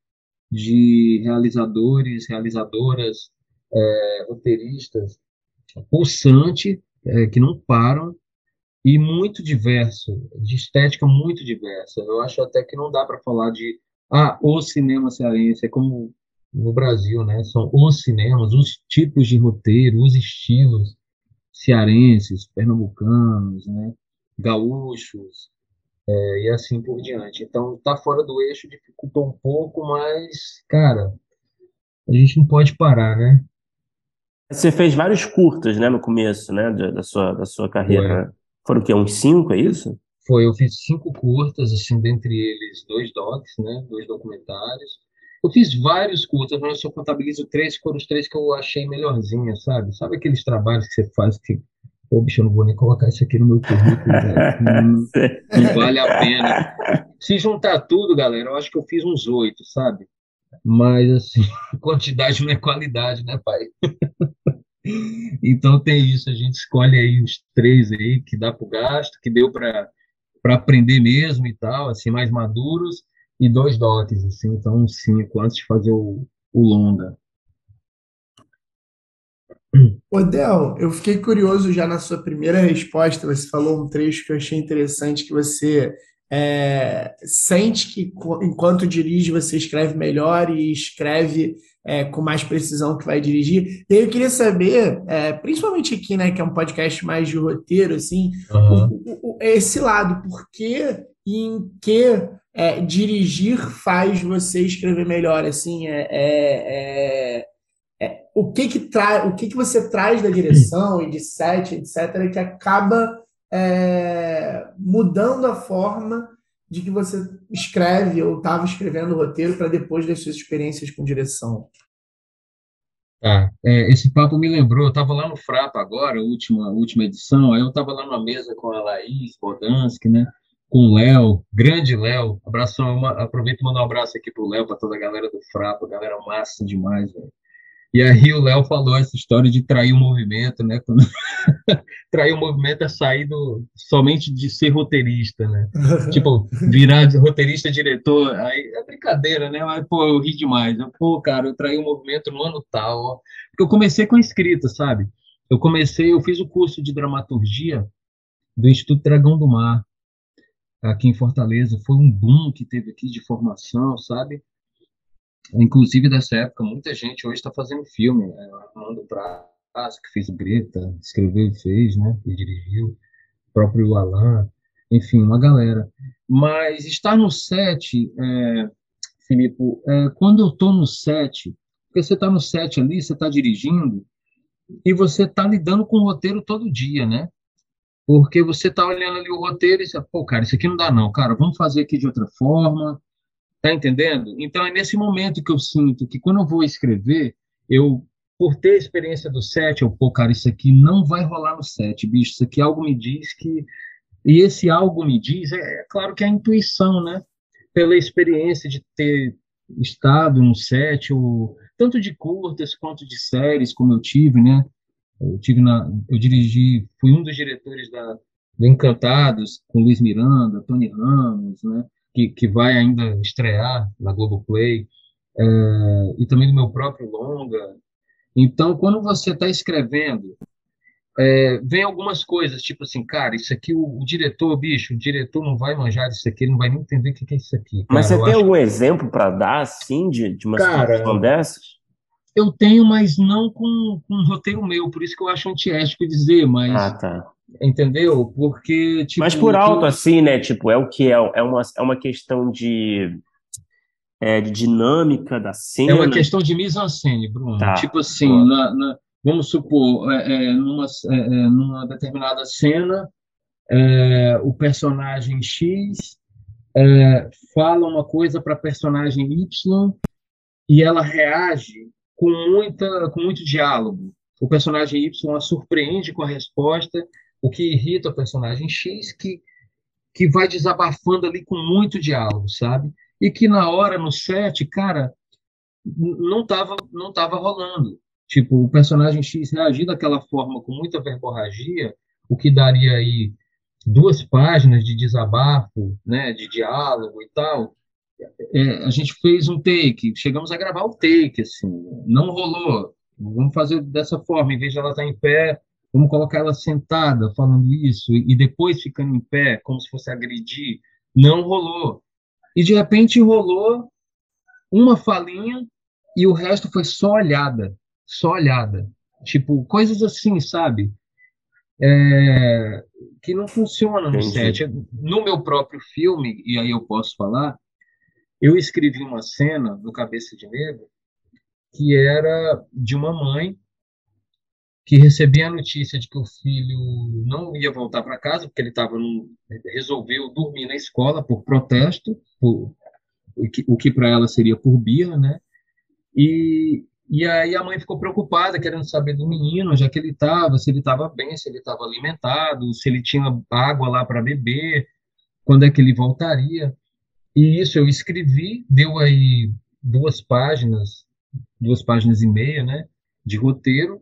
de realizadores, realizadoras, é, roteiristas pulsante, é, que não param, e muito diverso, de estética muito diversa. Eu acho até que não dá para falar de ah, o cinema cearense, é como no Brasil, né? São os cinemas, os tipos de roteiro, os estilos cearenses, pernambucanos, né? gaúchos, é, e assim por diante. Então, tá fora do eixo dificultou um pouco, mas, cara, a gente não pode parar, né? Você fez vários curtas, né, no começo, né, da, sua, da sua carreira. Foi. Foram o quê? Uns cinco, é isso? Foi, eu fiz cinco curtas, assim, dentre eles dois docs, né, dois documentários. Eu fiz vários curtas, mas eu só contabilizo três, foram os três que eu achei melhorzinhos, sabe? Sabe aqueles trabalhos que você faz que, pô, bicho, eu não vou nem colocar isso aqui no meu currículo, não, não vale a pena. Se juntar tudo, galera, eu acho que eu fiz uns oito, sabe? Mas, assim, quantidade não é qualidade, né, pai? Então tem isso, a gente escolhe aí os três aí que dá para o gasto, que deu para aprender mesmo e tal, assim, mais maduros, e dois docs, assim, então cinco, antes de fazer o, o longa. Odel, eu fiquei curioso já na sua primeira resposta, você falou um trecho que eu achei interessante, que você é, sente que enquanto dirige você escreve melhor e escreve é, com mais precisão que vai dirigir. E aí eu queria saber, é, principalmente aqui, né, que é um podcast mais de roteiro, assim, uhum. o, o, esse lado, por que e em que é, dirigir faz você escrever melhor, assim, é, é, é o que que traz, o que que você traz da direção e de set, etc, que acaba mudando a forma de que você escreve ou estava escrevendo o roteiro para depois das suas experiências com direção? Tá. É, esse papo me lembrou, eu estava lá no Frato agora, última, última edição, aí eu estava lá numa mesa com a Laís Bodansky, né? com o Léo, grande Léo, abração, aproveito e mando um abraço aqui pro Léo, para toda a galera do Frato, a galera massa demais, velho. E aí o Léo falou essa história de trair o movimento, né? Quando... trair o movimento é sair do... somente de ser roteirista, né? tipo, virar roteirista, diretor, aí é brincadeira, né? Mas, pô, eu ri demais. Eu, pô, cara, eu traí o movimento no ano tal, ó. Porque eu comecei com a escrita, sabe? Eu comecei, eu fiz o curso de dramaturgia do Instituto Dragão do Mar, aqui em Fortaleza. Foi um boom que teve aqui de formação, sabe? Inclusive, dessa época, muita gente hoje está fazendo filme. Né? Armando Prazo, que fez o Greta, escreveu e fez, né? E dirigiu. O próprio Alan. Enfim, uma galera. Mas estar no set, é, Filipe, é, quando eu estou no set, porque você está no set ali, você está dirigindo, e você está lidando com o roteiro todo dia, né? Porque você está olhando ali o roteiro e você, pô, cara, isso aqui não dá não, cara, vamos fazer aqui de outra forma, Tá entendendo? Então é nesse momento que eu sinto que quando eu vou escrever, eu, por ter a experiência do set, eu, pô, cara, isso aqui não vai rolar no set, bicho, isso aqui algo me diz que. E esse algo me diz, é, é claro que é a intuição, né? Pela experiência de ter estado no set, ou, tanto de curtas quanto de séries, como eu tive, né? Eu tive na, eu dirigi, fui um dos diretores da do Encantados com Luiz Miranda, Tony Ramos, né? Que, que vai ainda estrear na Globoplay, é, e também do meu próprio longa. Então, quando você está escrevendo, é, vem algumas coisas, tipo assim, cara, isso aqui, o, o, diretor, bicho, o diretor não vai manjar isso aqui, ele não vai nem entender o que, que é isso aqui. Cara, mas você tem algum que... exemplo para dar, assim, de, de uma cara, situação dessas? Eu tenho, mas não com, com um roteiro meu, por isso que eu acho antiético dizer, mas... Ah, tá. Entendeu? Porque. Tipo, Mas por alto, assim, né? Tipo, é o que? É, é, uma, é uma questão de. É, de dinâmica da cena. É uma questão de mise-en-scène, Bruno. Tá. Tipo assim, na, na, vamos supor, é, é, numa, é, é, numa determinada cena, é, o personagem X fala uma coisa para a personagem Y e ela reage com, muita, com muito diálogo. O personagem Y a surpreende com a resposta o que irrita o personagem X, que que vai desabafando ali com muito diálogo, sabe? E que na hora, no set, cara, não estava não tava rolando. Tipo, o personagem X reagir daquela forma com muita verborragia, o que daria aí duas páginas de desabafo, né, de diálogo e tal. É, a gente fez um take, chegamos a gravar o take, assim, não rolou. Vamos fazer dessa forma, em vez de ela estar em pé, vamos colocar ela sentada falando isso e depois ficando em pé, como se fosse agredir. Não rolou. E de repente rolou uma falinha e o resto foi só olhada, só olhada. Tipo, coisas assim, sabe? É, que não funcionam no set. No meu próprio filme, e aí eu posso falar, eu escrevi uma cena no Cabeça de Negro que era de uma mãe que recebia a notícia de que o filho não ia voltar para casa porque ele estava resolveu dormir na escola por protesto, por, o que, que para ela seria por birra, né? E, e aí a mãe ficou preocupada, querendo saber do menino, já que ele estava, se ele estava bem, se ele estava alimentado, se ele tinha água lá para beber, quando é que ele voltaria. E isso eu escrevi, deu aí duas páginas, duas páginas e meia, né, de roteiro.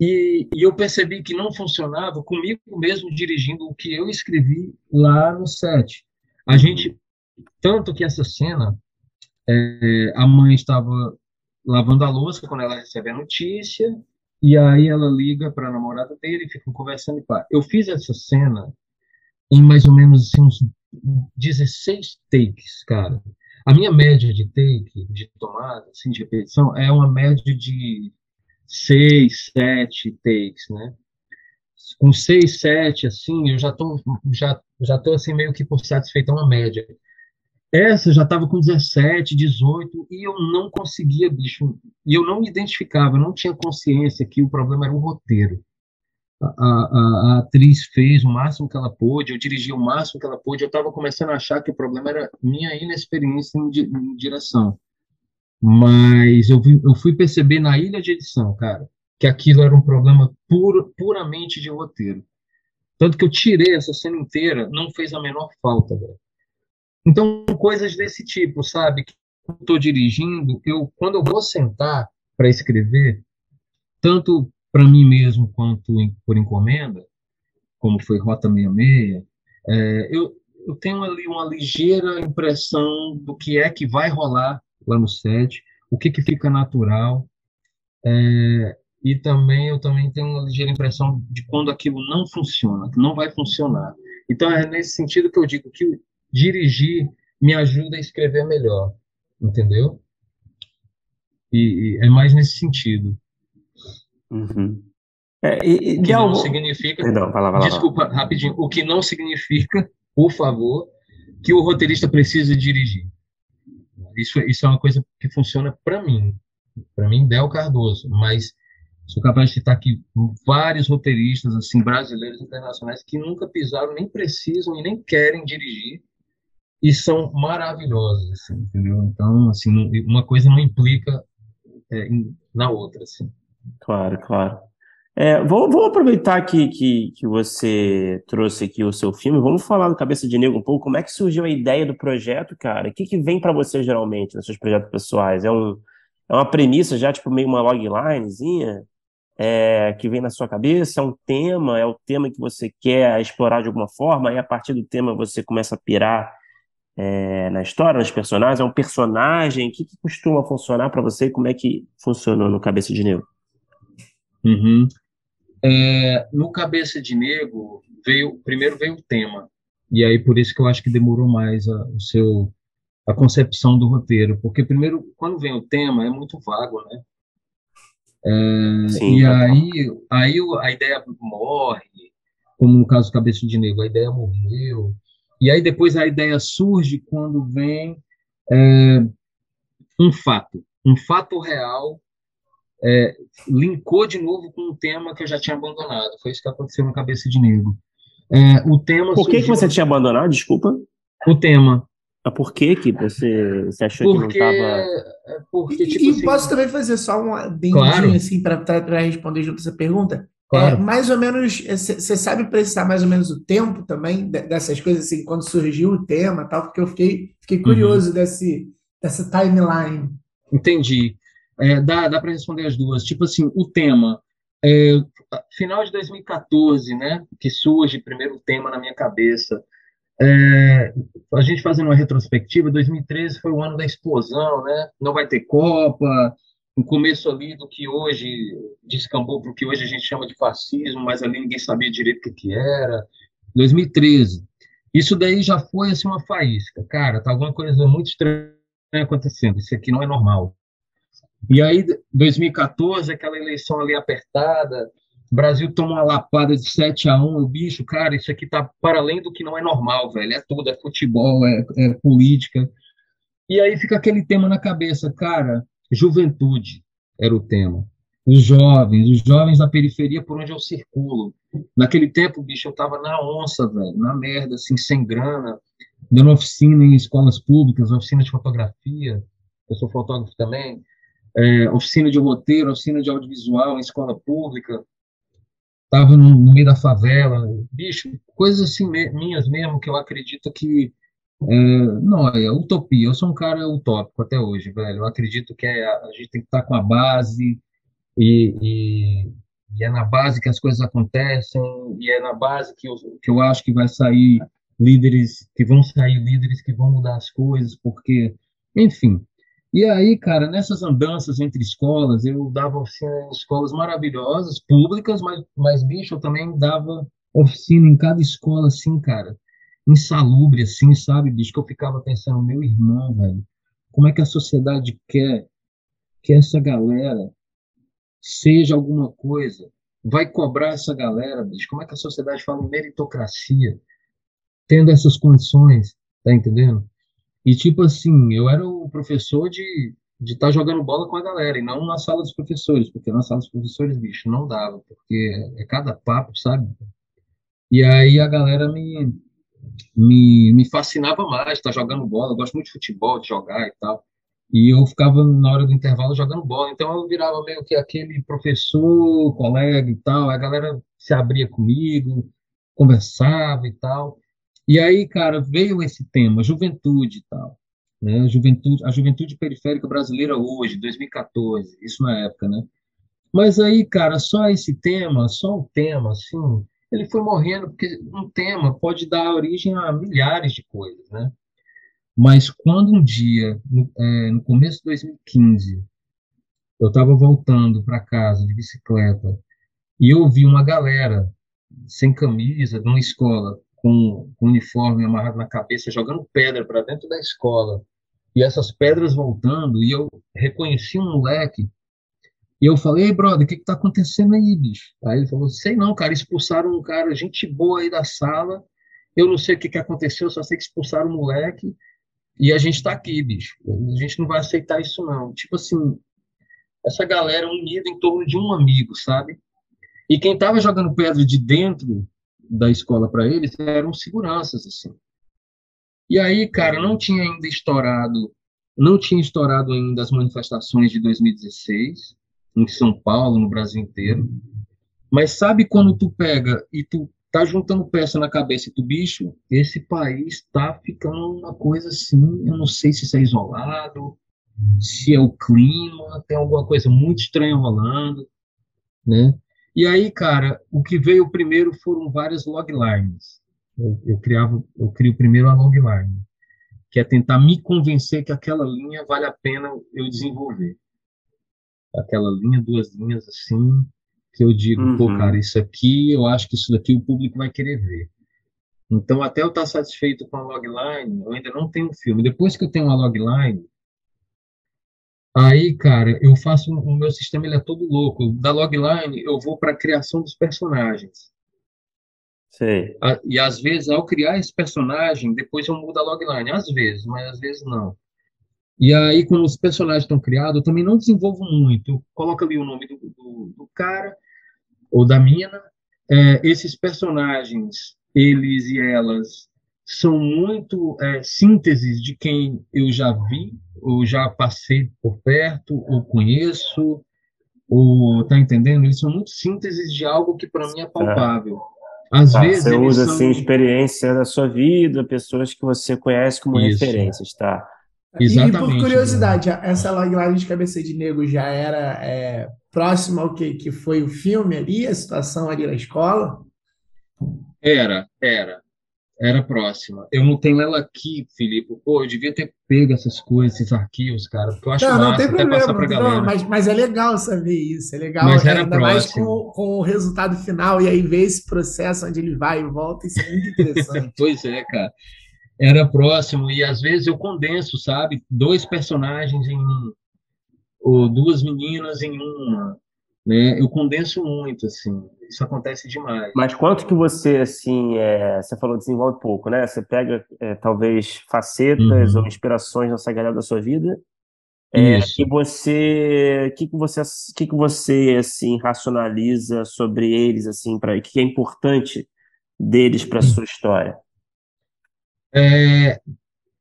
E, e eu percebi que não funcionava comigo mesmo dirigindo o que eu escrevi lá no set. A gente, tanto que essa cena, é, a mãe estava lavando a louça quando ela recebe a notícia, e aí ela liga para a namorada dele e ficam conversando e pá. Eu fiz essa cena em mais ou menos assim, uns 16 takes, cara. A minha média de take, de tomada, assim, de repetição, é uma média de 6, 7 takes, né? Com 6, 7, assim, eu já tô, já, já tô assim, meio que por satisfeito, é uma média. Essa já estava com 17, 18, e eu não conseguia, bicho, e eu não me identificava, eu não tinha consciência que o problema era o roteiro a, a, a, atriz fez o máximo que ela pôde, eu dirigi o máximo que ela pôde, eu estava começando a achar que o problema era minha inexperiência em, em direção. Mas eu, vi, eu fui perceber na ilha de edição, cara, que aquilo era um problema puro, puramente de roteiro. Tanto que eu tirei essa cena inteira, não fez a menor falta, velho. Então, coisas desse tipo, sabe? Que eu estou dirigindo, eu, quando eu vou sentar para escrever, tanto para mim mesmo quanto em, por encomenda, como foi Rota 66, é, eu, eu tenho ali uma ligeira impressão do que é que vai rolar lá no set, o que, que fica natural, é, e também eu também tenho uma ligeira impressão de quando aquilo não funciona, que não vai funcionar. Então é nesse sentido que eu digo que dirigir me ajuda a escrever melhor, entendeu? E, e é mais nesse sentido. Uhum. É, e, o que não significa. Perdão, vai lá, vai lá, desculpa, vai lá. rapidinho. O que não significa, por favor, que o roteirista precisa dirigir. Isso, isso é uma coisa que funciona para mim. Para mim, Del Cardoso. Mas sou capaz de citar aqui vários roteiristas assim brasileiros internacionais que nunca pisaram, nem precisam e nem querem dirigir e são maravilhosos, assim, entendeu? Então, assim, uma coisa não implica é, na outra, assim. Claro, claro. É, vou, vou aproveitar que, que, que você trouxe aqui o seu filme, vamos falar do Cabeça de Negro um pouco. Como é que surgiu a ideia do projeto, cara? O que, que vem para você geralmente nos seus projetos pessoais? É, um, é uma premissa já, tipo, meio uma loglinezinha é, que vem na sua cabeça? É um tema? É o tema que você quer explorar de alguma forma? E a partir do tema você começa a pirar é, na história, nos personagens? É um personagem? O que, que costuma funcionar para você como é que funcionou no Cabeça de Negro? Uhum. É, no Cabeça de Negro, veio, primeiro veio o tema, e aí por isso que eu acho que demorou mais a, o seu, a concepção do roteiro, porque primeiro, quando vem o tema, é muito vago, né? É, Sim, e tá aí, aí a ideia morre, como no caso do Cabeça de Negro, a ideia morreu, e aí depois a ideia surge quando vem é, um fato, um fato real é, linkou de novo com um tema que eu já tinha abandonado. Foi isso que aconteceu no Cabeça de Negro. É, o tema Por que, surgiu... que você tinha abandonado? Desculpa. O tema. Por que, que você, você achou porque, que não estava. É, porque, tipo, e, assim... posso também fazer só um bem claro. assim para responder junto essa pergunta? Claro. É, mais ou menos, você sabe precisar mais ou menos o tempo também dessas coisas, assim, quando surgiu o tema tal, porque eu fiquei, fiquei curioso uhum. desse, dessa timeline. Entendi. É, dá dá para responder as duas. Tipo assim, o tema. É, final de 2014, né? Que surge primeiro tema na minha cabeça. É, a gente fazendo uma retrospectiva, 2013 foi o ano da explosão, né? Não vai ter Copa, o começo ali do que hoje descambou para o que hoje a gente chama de fascismo, mas ali ninguém sabia direito o que, que era. 2013. Isso daí já foi assim uma faísca. Cara, tá alguma coisa muito estranha acontecendo. Isso aqui não é normal. E aí, 2014, aquela eleição ali apertada, o Brasil toma uma lapada de 7 a 1 o bicho, cara, isso aqui tá para além do que não é normal, velho. É tudo, é futebol, é, é política. E aí fica aquele tema na cabeça, cara, juventude era o tema. Os jovens, os jovens da periferia por onde eu circulo. Naquele tempo, bicho, eu tava na onça, velho, na merda, assim, sem grana, dando oficina em escolas públicas, oficina de fotografia, eu sou fotógrafo também, é, oficina de roteiro, oficina de audiovisual em escola pública, estava no, no, meio da favela, bicho, coisas assim minhas mesmo que eu acredito que é, não é utopia. Eu sou um cara utópico até hoje, velho. Eu acredito que é, a gente tem que estar com a base e, e, e, é na base que as coisas acontecem e é na base que eu, que eu acho que vai sair líderes que vão sair líderes que vão mudar as coisas, porque, enfim, e aí, cara, nessas andanças entre escolas, eu dava oficina em escolas maravilhosas, públicas, mas, mas bicho, eu também dava oficina em cada escola, assim, cara, insalubre, assim, sabe, bicho, que eu ficava pensando, meu irmão, velho, como é que a sociedade quer que essa galera seja alguma coisa? Vai cobrar essa galera, bicho? Como é que a sociedade fala meritocracia, tendo essas condições, tá entendendo? E, tipo assim, eu era o professor de de estar tá jogando bola com a galera, e não na sala dos professores, porque na sala dos professores, bicho, não dava, porque é cada papo, sabe? E aí a galera me, me, me fascinava mais, estar tá jogando bola, eu gosto muito de futebol, de jogar e tal. E eu ficava na hora do intervalo jogando bola, então eu virava meio que aquele professor, colega e tal, a galera se abria comigo, conversava e tal. E aí, cara, veio esse tema, juventude e tal. Né? Juventude, a juventude periférica brasileira hoje, 2014, isso na época, né? Mas aí, cara, só esse tema, só o tema, assim, ele foi morrendo, porque um tema pode dar origem a milhares de coisas, né? Mas quando um dia, no, é, no começo de 2015, eu estava voltando para casa de bicicleta e eu vi uma galera sem camisa, numa escola, com, com uniforme amarrado na cabeça, jogando pedra para dentro da escola, e essas pedras voltando, e eu reconheci um moleque, e eu falei, brother, o que, que tá acontecendo aí, bicho? Aí ele falou, sei não, cara, expulsaram um cara, gente boa aí da sala, eu não sei o que, que aconteceu, só sei que expulsaram o moleque, e a gente tá aqui, bicho. A gente não vai aceitar isso, não. Tipo assim, essa galera unida em torno de um amigo, sabe? E quem tava jogando pedra de dentro da escola para eles eram seguranças, assim. E aí, cara, não tinha ainda estourado, não tinha estourado ainda as manifestações de 2016 em São Paulo, no Brasil inteiro. Mas sabe quando tu pega e tu tá juntando peça na cabeça do bicho, esse país tá ficando uma coisa assim, eu não sei se isso é isolado, se é o clima, tem alguma coisa muito estranha rolando, né? E aí, cara, o que veio primeiro foram várias loglines. Eu, eu criava, eu crio primeiro a logline, que é tentar me convencer que aquela linha vale a pena eu desenvolver. Aquela linha, duas linhas assim, que eu digo, uhum. pô, cara, isso aqui, eu acho que isso daqui o público vai querer ver. Então, até eu estar satisfeito com a logline, eu ainda não tenho um filme. Depois que eu tenho uma logline, Aí, cara, eu faço o meu sistema ele é todo louco. Da logline eu vou para a criação dos personagens. Sei. E às vezes ao criar esse personagem, depois eu mudo a logline, às vezes, mas às vezes não. E aí quando os personagens estão criados, eu também não desenvolvo muito. Eu coloco ali o nome do, do, do cara ou da mina. É, esses personagens, eles e elas são muito é, sínteses de quem eu já vi, ou já passei por perto, ou conheço, ou tá entendendo? Eles são muito sínteses de algo que para mim é palpável. Às Tá, vezes você eles usa são assim experiência da sua vida, pessoas que você conhece como isso, referências, tá? E, e por exatamente, curiosidade, essa logline de Cabeça de Negro já era é, próxima ao que, que foi o filme ali, a situação ali na escola? Era, era. Era próxima. Eu não tenho ela aqui, Felipe. Pô, eu devia ter pego essas coisas, esses arquivos, cara, porque eu acho Não, não tem problema, não, mas, mas é legal saber isso, é legal, Mas era ainda mais com, com o resultado final e aí ver esse processo onde ele vai e volta, isso é muito interessante. Pois é, cara. Era próximo e às vezes eu condenso, sabe? Dois personagens em um, ou duas meninas em uma, né? Eu condenso muito, assim. Isso acontece demais. Mas quanto que você, assim, é, você falou desenvolve pouco, né? Você pega, é, talvez, facetas Uhum. ou inspirações nessa galera da sua vida, é, Isso. e você, o que que você, que que você, assim, racionaliza sobre eles, assim, para que é importante deles para sua história? É,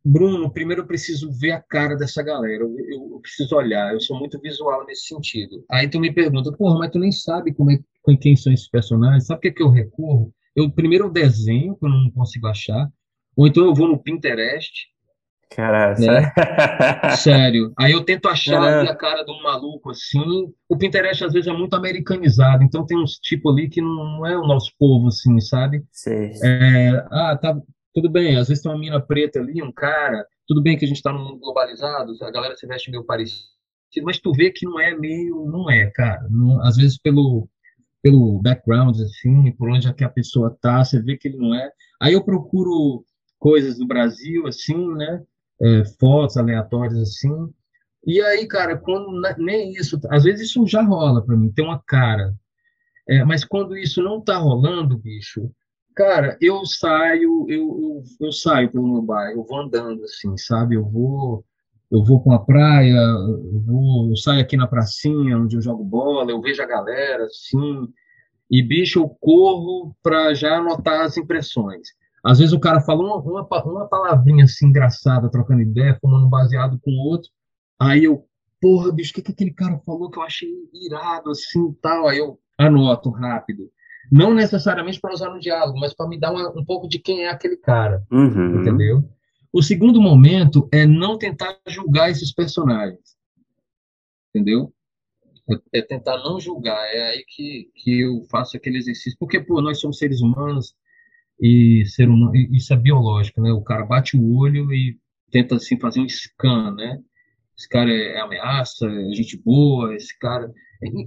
Bruno, primeiro eu preciso ver a cara dessa galera, eu, eu- eu preciso olhar, eu sou muito visual nesse sentido. Aí tu me pergunta, porra, mas tu nem sabe como é, com quem são esses personagens, sabe o que é que eu recorro? Eu primeiro eu desenho, que eu não consigo achar, ou então eu vou no Pinterest, Cara, né? Sério. Aí eu tento achar a cara de um maluco assim. O Pinterest às vezes é muito americanizado, então tem uns tipo ali que não, é o nosso povo, assim, sabe? sei. É, ah, tá, tudo bem, às vezes tem uma mina preta ali, um cara, tudo bem que a gente tá num mundo globalizado, a galera se veste meio parecido, mas tu vê que não é meio, não é, cara. Não- às vezes pelo, pelo background, assim, por onde é que a pessoa tá, você vê que ele não é. Aí eu procuro coisas do Brasil, assim, né? É, fotos aleatórias, assim. E aí, cara, quando nem isso, às vezes isso já rola pra mim, tem uma cara. É, mas quando isso não tá rolando, bicho, cara, eu saio, eu, eu, eu saio pelo meu bairro, eu vou andando assim, sabe? Eu vou, eu vou para uma praia, eu vou, eu saio aqui na pracinha onde eu jogo bola, eu vejo a galera assim, e bicho, eu corro para já anotar as impressões. Às vezes o cara fala uma, uma, uma palavrinha assim engraçada, trocando ideia, fumando um baseado com o outro, aí eu, porra, bicho, o que, que aquele cara falou que eu achei irado assim tal? Aí eu anoto rápido. Não necessariamente para usar no diálogo, mas para me dar uma- um pouco de quem é aquele cara, Uhum. entendeu? O segundo momento é não tentar julgar esses personagens, entendeu? É é tentar não julgar, é aí que, que eu faço aquele exercício. Porque, pô, nós somos seres humanos e ser humano, isso é biológico, né? O cara bate o olho e tenta, assim, fazer um scan, né? Esse cara é ameaça, é gente boa, esse cara...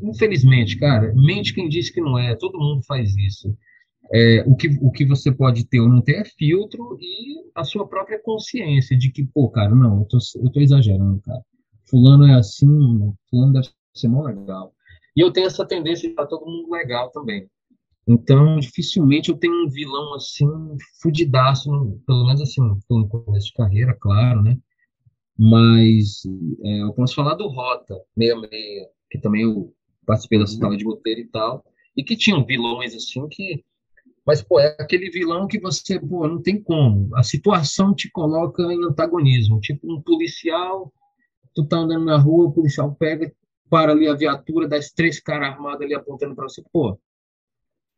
Infelizmente, cara, mente quem disse que não é, todo mundo faz isso. É, o, que, o que você pode ter ou não ter é filtro e a sua própria consciência de que, pô, cara, não, eu tô, eu tô exagerando, cara. Fulano é assim, fulano deve ser mó legal. E eu tenho essa tendência de estar todo mundo legal também. Então, dificilmente eu tenho um vilão assim, fudidaço, pelo menos assim, no começo de carreira, claro, né? Mas é, eu posso falar do Rota 66, que também eu participei da sala de roteiro e tal, e que tinham vilões assim que. Mas, pô, é aquele vilão que você, pô, não tem como. A situação te coloca em antagonismo. Tipo, um policial, tu tá andando na rua, o policial pega, para ali a viatura, das três caras armados ali apontando para você, pô.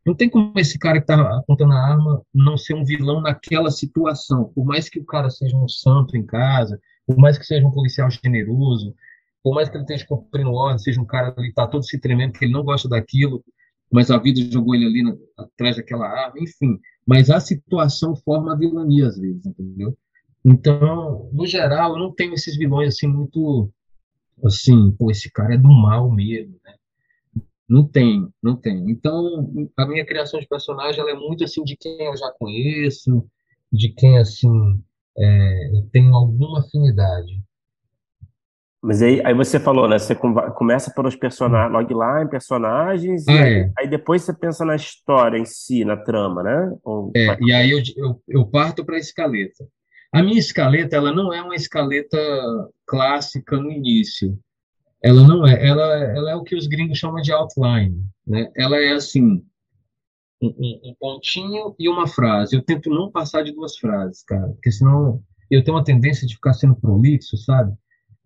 Não tem como esse cara que tá apontando a arma não ser um vilão naquela situação. Por mais que o cara seja um santo em casa, por mais que seja um policial generoso, por mais que ele esteja cumprindo ordem, seja um cara que está todo se tremendo, que ele não gosta daquilo, mas a vida jogou ele ali na, atrás daquela arma, enfim. Mas a situação forma a vilania às vezes, entendeu? Então, no geral, eu não tenho esses vilões assim muito assim, pô, esse cara é do mal mesmo, né? Não tem, não tem. Então, a minha criação de personagem ela é muito assim de quem eu já conheço, de quem assim é, eu tenho alguma afinidade. Mas aí, aí você falou, né? Você come- começa pelos personagens, logline, personagens, e Ah, aí, é. aí depois você pensa na história em si, na trama, né? Ou- É, e aí eu, eu, eu parto para a escaleta. A minha escaleta, ela não é uma escaleta clássica no início. Ela não é. Ela, ela é o que os gringos chamam de outline, né? Ela é assim, um, um- um pontinho e uma frase. Eu tento não passar de duas frases, cara, porque senão eu tenho uma tendência de ficar sendo prolixo, sabe?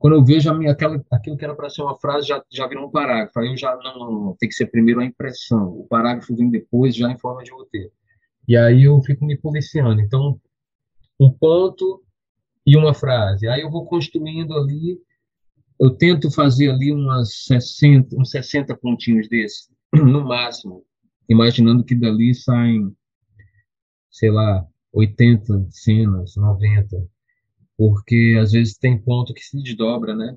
Quando eu vejo a minha, aquela, aquilo que era para ser uma frase, já, já virou um parágrafo. Aí eu já, não, não, não, tem que ser primeiro a impressão. O parágrafo vem depois, já em forma de roteiro. E aí eu fico me policiando. Então, um ponto e uma frase. Aí eu vou construindo ali, eu tento fazer ali umas 60, uns 60 pontinhos desses, no máximo, imaginando que dali saem, sei lá, 80 cenas, 90, porque às vezes tem ponto que se desdobra, né?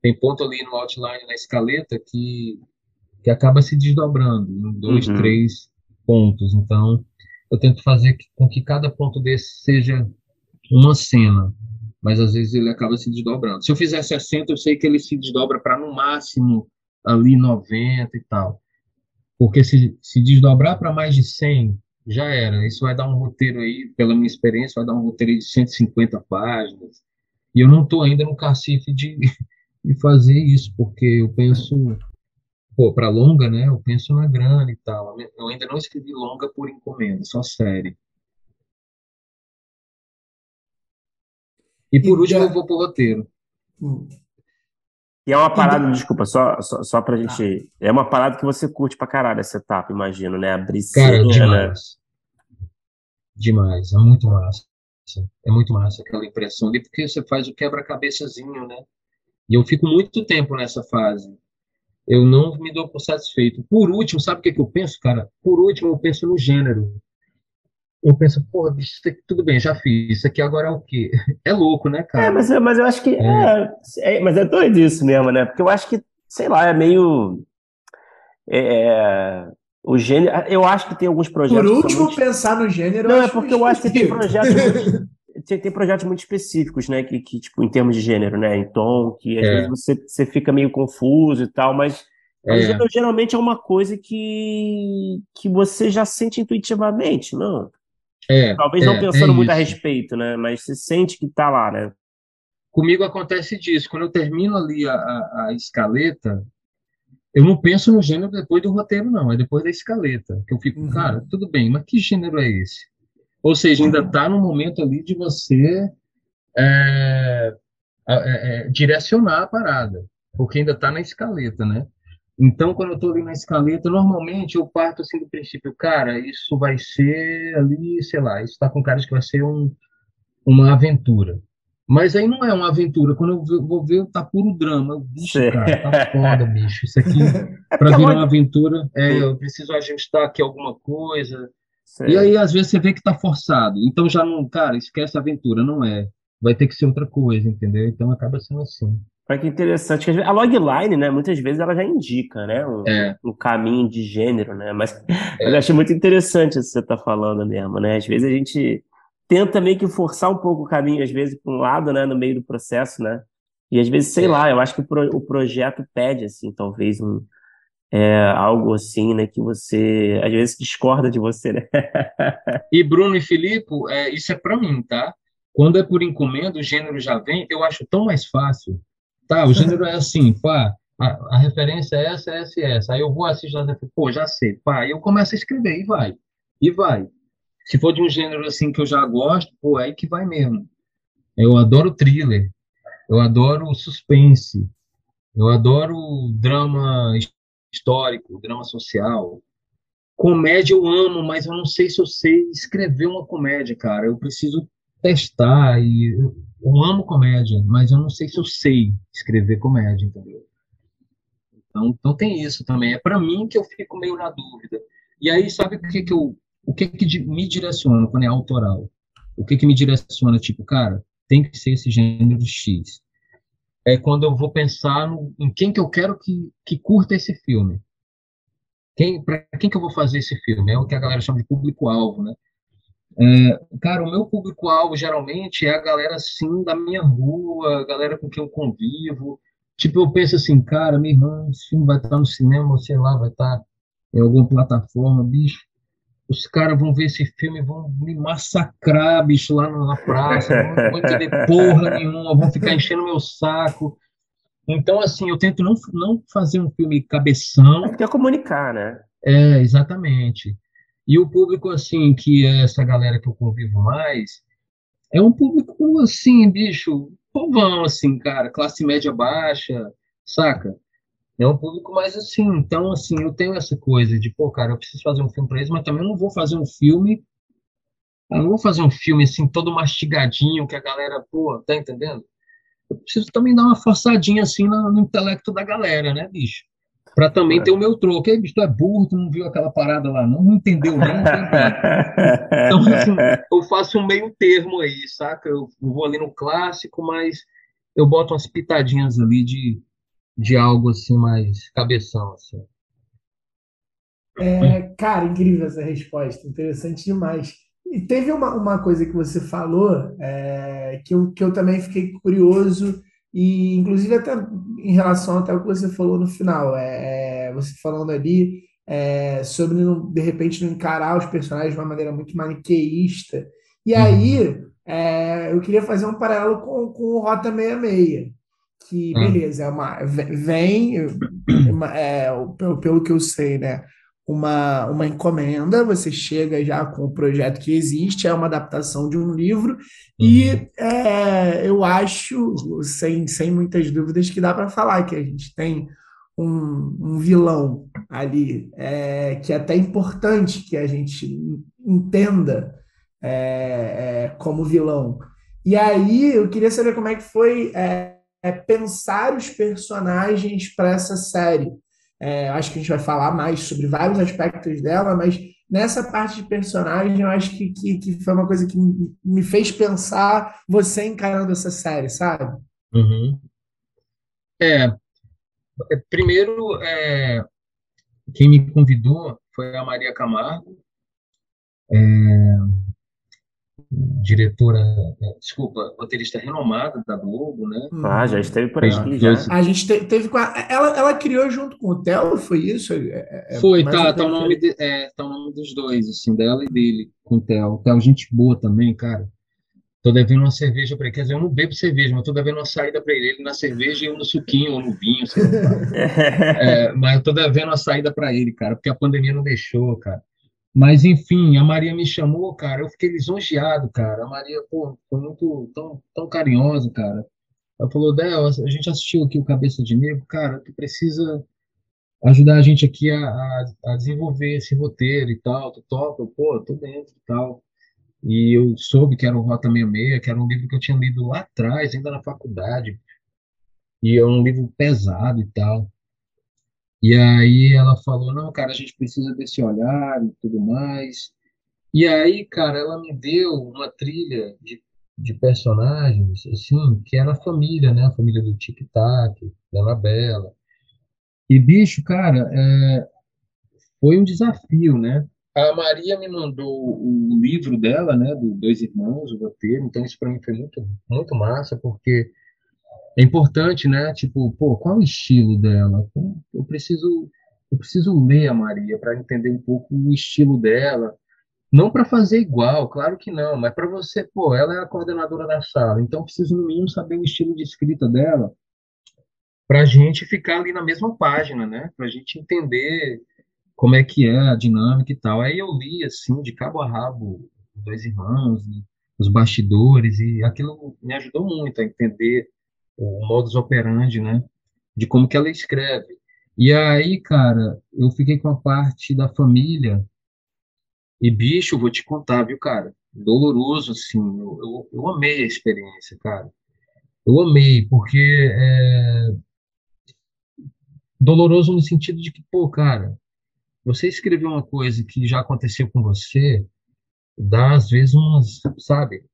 Tem ponto ali no outline, na escaleta, que, que acaba se desdobrando em dois, uhum. três pontos. Então, eu tento fazer com que cada ponto desse seja uma cena, mas às vezes ele acaba se desdobrando. Se eu fizer 60, eu sei que ele se desdobra para no máximo ali 90 e tal. Porque se, se desdobrar para mais de 100, já era. Isso vai dar um roteiro aí, pela minha experiência, vai dar um roteiro de 150 páginas. E eu não estou ainda no cacife de, de fazer isso, porque eu penso, pô, para longa, né? Eu penso na grana e tal. Eu ainda não escrevi longa por encomenda, só série. E por último, eu vou pro roteiro. Hum. E é uma parada, desculpa, só, só, só pra gente. Tá. É uma parada que você curte pra caralho essa etapa, imagino, né? Abrir Cara, cena, demais. Né? Demais, é muito massa. É muito massa aquela impressão ali, porque você faz o quebra-cabeçazinho, né? E eu fico muito tempo nessa fase. Eu não me dou por satisfeito. Por último, sabe o que, que eu penso, cara? Por último, eu penso no gênero eu penso, porra, bicho, tudo bem, já fiz, isso aqui agora é o quê? É louco, né, cara? É, mas, mas eu acho que. É. É, é, mas é doido isso mesmo, né? Porque eu acho que, sei lá, é meio. É, é o gênero. Eu acho que tem alguns projetos. Por último, muito... pensar no gênero. Não, é porque eu acho que tem projetos. muito, tem, tem, projetos muito específicos, né? Que, que, tipo, em termos de gênero, né? Em tom, que às é. vezes você, você fica meio confuso e tal, mas. Mas geralmente é uma coisa que, que você já sente intuitivamente, não? É, Talvez não é, pensando é muito a respeito, né? Mas você sente que tá lá, né? Comigo acontece disso. Quando eu termino ali a, a, a, escaleta, eu não penso no gênero depois do roteiro, não. É depois da escaleta. Que eu fico, uhum. cara, tudo bem, mas que gênero é esse? Ou seja, ainda está no momento ali de você é, é, direcionar a parada. Porque ainda está na escaleta, né? Então, quando eu estou ali na escaleta, normalmente eu parto assim do princípio, cara, isso vai ser ali, sei lá, isso está com cara de que vai ser um, uma aventura. Mas aí não é uma aventura. Quando eu vou ver, tá puro drama. Bicho, cara, tá foda, bicho. Isso aqui, para virar uma aventura, é, eu preciso ajustar aqui alguma coisa. E aí, às vezes, você vê que tá forçado. Então já não, cara, esquece a aventura, não é. Vai ter que ser outra coisa, entendeu? Então acaba sendo assim. Olha que interessante. A logline, né, muitas vezes ela já indica, né, um, é. um caminho de gênero, né, mas é. eu acho muito interessante isso que você está falando mesmo, né, às vezes a gente tenta meio que forçar um pouco o caminho, às vezes para um lado, né, no meio do processo, né, e às vezes, sei é. lá, eu acho que o, pro, o projeto pede, assim, talvez um, é, algo assim, né, que você às vezes discorda de você, né. e Bruno e Filipe, é, isso é para mim, tá? Quando é por encomenda, o gênero já vem, eu acho tão mais fácil Tá, o gênero é assim, pá, a, a, referência é essa, essa e essa. Aí eu vou assistir, pô, já sei, pá, eu começo a escrever e vai, e vai. Se for de um gênero assim que eu já gosto, pô, aí que vai mesmo. Eu adoro thriller, eu adoro suspense, eu adoro drama histórico, drama social. Comédia eu amo, mas eu não sei se eu sei escrever uma comédia, cara. Eu preciso testar e eu amo comédia, mas eu não sei se eu sei escrever comédia, entendeu? Então, então tem isso também. É para mim que eu fico meio na dúvida. E aí, sabe o que que eu, o que que me direciona quando é autoral? O que que me direciona, tipo, cara, tem que ser esse gênero de X. É quando eu vou pensar no, em quem que eu quero que, que curta esse filme. Quem, para quem que eu vou fazer esse filme? É o que a galera chama de público-alvo, né? É, cara, o meu público-alvo geralmente é a galera assim da minha rua, a galera com quem eu convivo. Tipo, eu penso assim, cara, meu irmão, esse filme vai estar no cinema, sei lá, vai estar em alguma plataforma, bicho. Os caras vão ver esse filme e vão me massacrar, bicho, lá na praça, não vão entender porra nenhuma, vão ficar enchendo meu saco. Então, assim, eu tento não, não fazer um filme cabeção. É, quer comunicar, né? É, exatamente. E o público, assim, que é essa galera que eu convivo mais, é um público, assim, bicho, povão, assim, cara, classe média baixa, saca? É um público mais assim. Então, assim, eu tenho essa coisa de, pô, cara, eu preciso fazer um filme para eles, mas também não vou fazer um filme. Eu não vou fazer um filme assim, todo mastigadinho, que a galera, pô, tá entendendo? Eu preciso também dar uma forçadinha assim no, no intelecto da galera, né, bicho? Para também é. ter o meu troco. Ei, bicho, tu é burro, tu não viu aquela parada lá, não, não entendeu, não, Então, assim, eu faço um meio termo aí, saca? Eu vou ali no clássico, mas eu boto umas pitadinhas ali de, de algo assim mais cabeção, assim. É, cara, incrível essa resposta, interessante demais. E teve uma, uma coisa que você falou é, que, eu, que eu também fiquei curioso, e inclusive até em relação até ao que você falou no final, é, é você falando ali é, sobre de repente não encarar os personagens de uma maneira muito maniqueísta. E uhum. aí é, eu queria fazer um paralelo com, com o Rota 66 que, hum. beleza, é uma, vem, é, pelo, pelo que eu sei, né? Uma, uma encomenda, você chega já com o projeto que existe, é uma adaptação de um livro, uhum. e é, eu acho, sem, sem muitas dúvidas, que dá para falar que a gente tem um, um vilão ali, é, que é até importante que a gente entenda é, é como vilão. E aí eu queria saber como é que foi é, é pensar os personagens para essa série. É, acho que a gente vai falar mais sobre vários aspectos dela, mas nessa parte de personagem, eu acho que, que, que foi uma coisa que me fez pensar você encarando essa série, sabe? Uhum. É, é, primeiro, é, quem me convidou foi a Maria Camargo. É, diretora, é, desculpa, roteirista renomada da Globo, né? Ah, já esteve por aqui, já. A gente te, teve com a, ela, ela criou junto com o Theo, foi isso? É, é foi, tá, tá o, nome de, é, tá o nome dos dois, assim, dela e dele, com o Theo. O Theo, gente boa também, cara. Tô devendo uma cerveja para ele. Quer dizer, eu não bebo cerveja, mas tô devendo uma saída para ele. Ele na cerveja e eu no suquinho ou no vinho, sei lá. é, mas eu tô devendo uma saída para ele, cara, porque a pandemia não deixou, cara. Mas, enfim, a Maria me chamou, cara, eu fiquei lisonjeado, cara. A Maria, pô, foi muito, tão, tão carinhosa, cara. Ela falou, Del, a gente assistiu aqui o Cabeça de Negro, cara, tu precisa ajudar a gente aqui a, a, a desenvolver esse roteiro e tal, tu toca, pô, tô dentro e tal. E eu soube que era o Rota 66, que era um livro que eu tinha lido lá atrás, ainda na faculdade. E é um livro pesado e tal. E aí ela falou, não, cara, a gente precisa desse olhar e tudo mais. E aí, cara, ela me deu uma trilha de, de personagens, assim, que era a família, né? A família do Tic Tac, da Anabela. E, bicho, cara, é, foi um desafio, né? A Maria me mandou o livro dela, né, do Dois Irmãos, o roteiro, então isso para mim foi muito, muito massa, porque é importante, né? Tipo, pô, qual o estilo dela? Preciso, eu preciso ler a Maria para entender um pouco o estilo dela. Não para fazer igual, claro que não, mas para você, pô, ela é a coordenadora da sala, então preciso no mínimo saber o estilo de escrita dela, para a gente ficar ali na mesma página, né? Para a gente entender como é que é a dinâmica e tal. Aí eu li assim de cabo a rabo, dois irmãos, os bastidores e aquilo me ajudou muito a entender o modus operandi, né? De como que ela escreve. E aí, cara, eu fiquei com a parte da família. E, bicho, vou te contar, viu, cara? Doloroso, assim. Eu, eu, eu amei a experiência, cara. Eu amei, porque é... doloroso no sentido de que, pô, cara, você escrever uma coisa que já aconteceu com você, dá às vezes umas, sabe?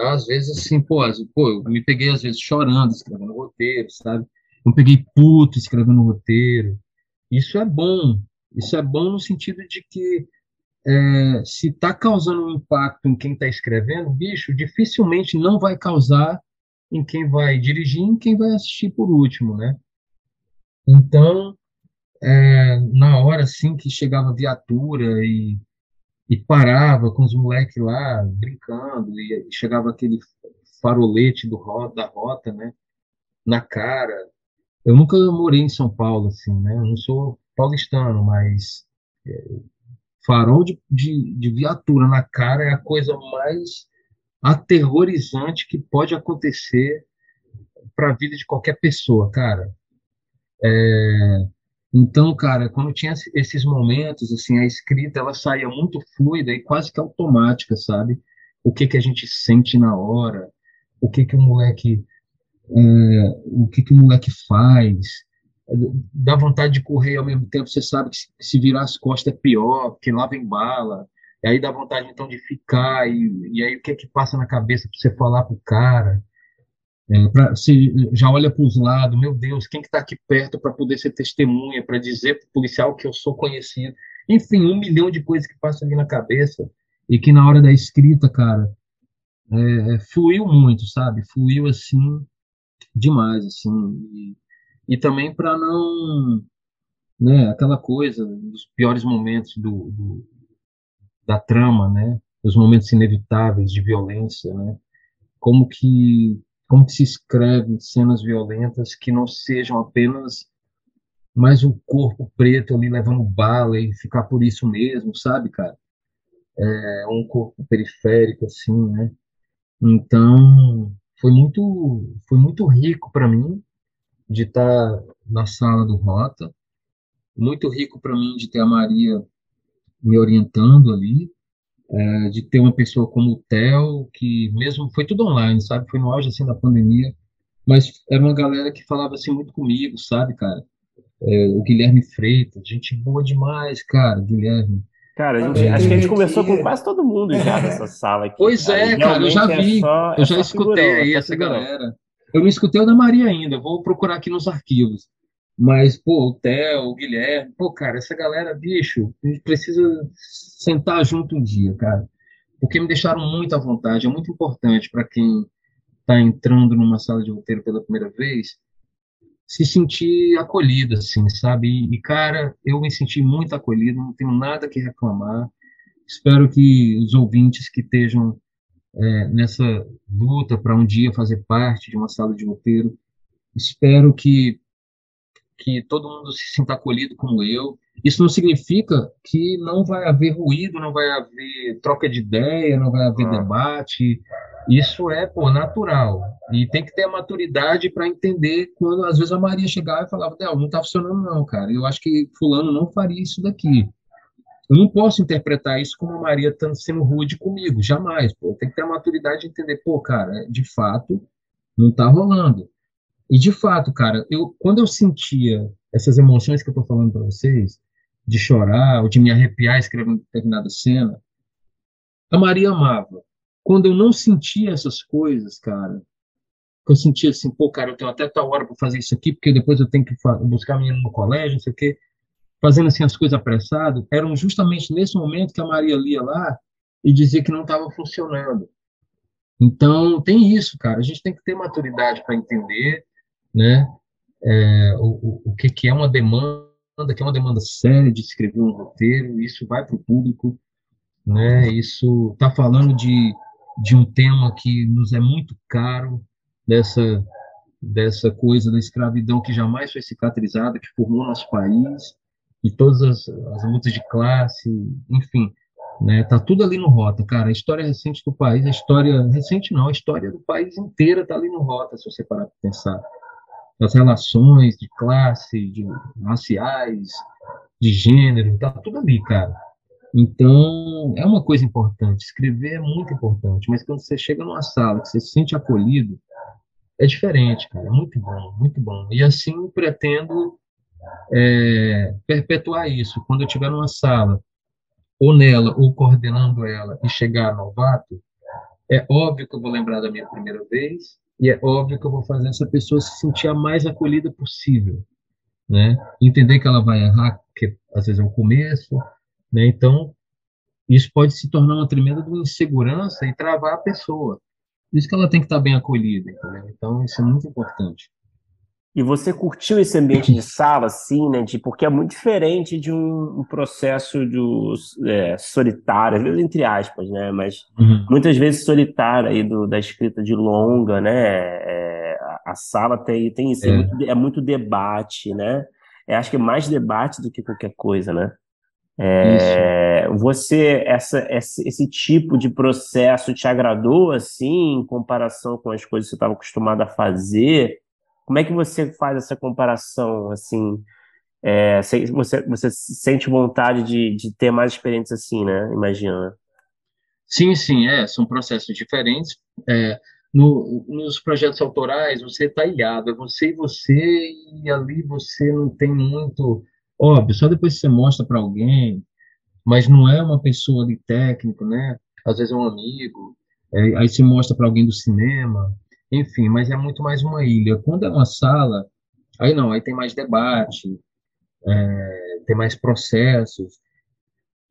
às vezes assim, pô, pô, eu me peguei às vezes chorando escrevendo roteiro, sabe? Me peguei puto escrevendo roteiro. Isso é bom. Isso é bom no sentido de que é, se está causando um impacto em quem está escrevendo, bicho, dificilmente não vai causar em quem vai dirigir, em quem vai assistir por último, né? Então, é, na hora assim que chegava viatura e e parava com os moleques lá brincando e chegava aquele farolete do da rota, né, na cara. Eu nunca morei em São Paulo assim, né? Eu não sou paulistano, mas é, farol de, de, de, viatura na cara é a coisa mais aterrorizante que pode acontecer para a vida de qualquer pessoa, cara. É, então, cara, quando tinha esses momentos, assim, a escrita ela saía muito fluida e quase que automática, sabe? O que que a gente sente na hora, o que que o moleque, é, o que que o moleque faz, dá vontade de correr ao mesmo tempo, você sabe que se virar as costas é pior, porque lá vem bala, e aí dá vontade então de ficar, e, e aí o que é que passa na cabeça para você falar pro cara, é, pra, você já olha para os lados, meu Deus, quem que está aqui perto para poder ser testemunha, para dizer para o policial que eu sou conhecido, enfim, um milhão de coisas que passam ali na cabeça, e que na hora da escrita, cara, é, fluiu muito, sabe, fluiu assim, demais, assim, e, e também para não, né, aquela coisa dos piores momentos do, do, da trama, né, os momentos inevitáveis de violência, né, como que como que se escreve cenas violentas que não sejam apenas mais um corpo preto ali levando bala e ficar por isso mesmo, sabe, cara? É um corpo periférico assim, né? Então, foi muito foi muito rico para mim de estar na sala do Rota, muito rico para mim de ter a Maria me orientando ali, é, de ter uma pessoa como o Theo, que mesmo foi tudo online, sabe? Foi no auge assim da pandemia, mas era uma galera que falava assim muito comigo, sabe, cara? É, o Guilherme Freitas, gente boa demais, cara, Guilherme. Cara, gente, acho que a gente conversou com quase todo mundo já nessa sala aqui. Pois cara. é, cara, eu já é vi, é só, eu já escutei figurão, aí essa figurão. galera. Eu não escutei o da Maria ainda, vou procurar aqui nos arquivos. Mas, pô, o Theo, o Guilherme, pô, cara, essa galera, bicho, a gente precisa sentar junto um dia, cara. Porque me deixaram muito à vontade. É muito importante para quem está entrando numa sala de roteiro pela primeira vez se sentir acolhido, assim, sabe? E, cara, eu me senti muito acolhido, não tenho nada que reclamar. Espero que os ouvintes que estejam é, nessa luta para um dia fazer parte de uma sala de roteiro, espero que que todo mundo se sinta acolhido como eu. Isso não significa que não vai haver ruído, não vai haver troca de ideia, não vai haver ah. debate. Isso é, pô, natural. E tem que ter a maturidade para entender quando, às vezes, a Maria chegava e falava, não está funcionando não, cara. Eu acho que fulano não faria isso daqui. Eu não posso interpretar isso como a Maria estando sendo rude comigo, jamais. Pô. Tem que ter a maturidade de entender, pô, cara, de fato, não está rolando. E de fato, cara, eu quando eu sentia essas emoções que eu estou falando para vocês, de chorar ou de me arrepiar escrevendo determinada cena, a Maria amava. Quando eu não sentia essas coisas, cara, que eu sentia assim, pô, cara, eu tenho até tal hora para fazer isso aqui, porque depois eu tenho que buscar a menina no colégio, não sei o quê, fazendo assim as coisas apressado, eram justamente nesse momento que a Maria lia lá e dizia que não estava funcionando. Então, tem isso, cara. A gente tem que ter maturidade para entender né? É, o, o que, que é uma demanda, que é uma demanda séria de escrever um roteiro, isso vai para o público, né? Isso está falando de, de um tema que nos é muito caro, dessa dessa coisa da escravidão que jamais foi cicatrizada, que formou nosso país, e todas as, as lutas de classe, enfim, né? Tá tudo ali no Rota, cara. A história recente do país, a história recente não, a história do país inteira tá ali no Rota, se você parar para pensar das relações de classe, de raciais, de gênero, tá tudo ali, cara. Então, é uma coisa importante. Escrever é muito importante, mas quando você chega numa sala que você se sente acolhido, é diferente, cara. É muito bom, muito bom. E assim pretendo é, perpetuar isso. Quando eu estiver numa sala, ou nela, ou coordenando ela, e chegar novato, é óbvio que eu vou lembrar da minha primeira vez, e é óbvio que eu vou fazer essa pessoa se sentir a mais acolhida possível, né? Entender que ela vai errar, que às vezes é o começo, né? Então, isso pode se tornar uma tremenda insegurança e travar a pessoa. Por isso que ela tem que estar bem acolhida, entendeu? Então, isso é muito importante. E você curtiu esse ambiente de sala, assim, né? De, porque é muito diferente de um, um processo de, é, solitário, às vezes entre aspas, né? Mas uhum. muitas vezes solitário aí do, da escrita de longa, né? É, a sala tem, tem isso, é. é. muito, é muito debate, né? É, acho que é mais debate do que qualquer coisa, né? É, você, essa, esse, esse tipo de processo te agradou assim, em comparação com as coisas que você estava acostumado a fazer? Como é que você faz essa comparação, assim? É, você, você sente vontade de, de ter mais experiências assim, né? Imagina. Sim, sim, é, são processos diferentes. É, no, nos projetos autorais, você está ilhado, é você e você, e ali você não tem muito. Óbvio, só depois você mostra para alguém, mas não é uma pessoa de técnico, né? Às vezes é um amigo, é, aí se mostra para alguém do cinema, enfim, mas é muito mais uma ilha. Quando é uma sala, aí não, aí tem mais debate, é, tem mais processos.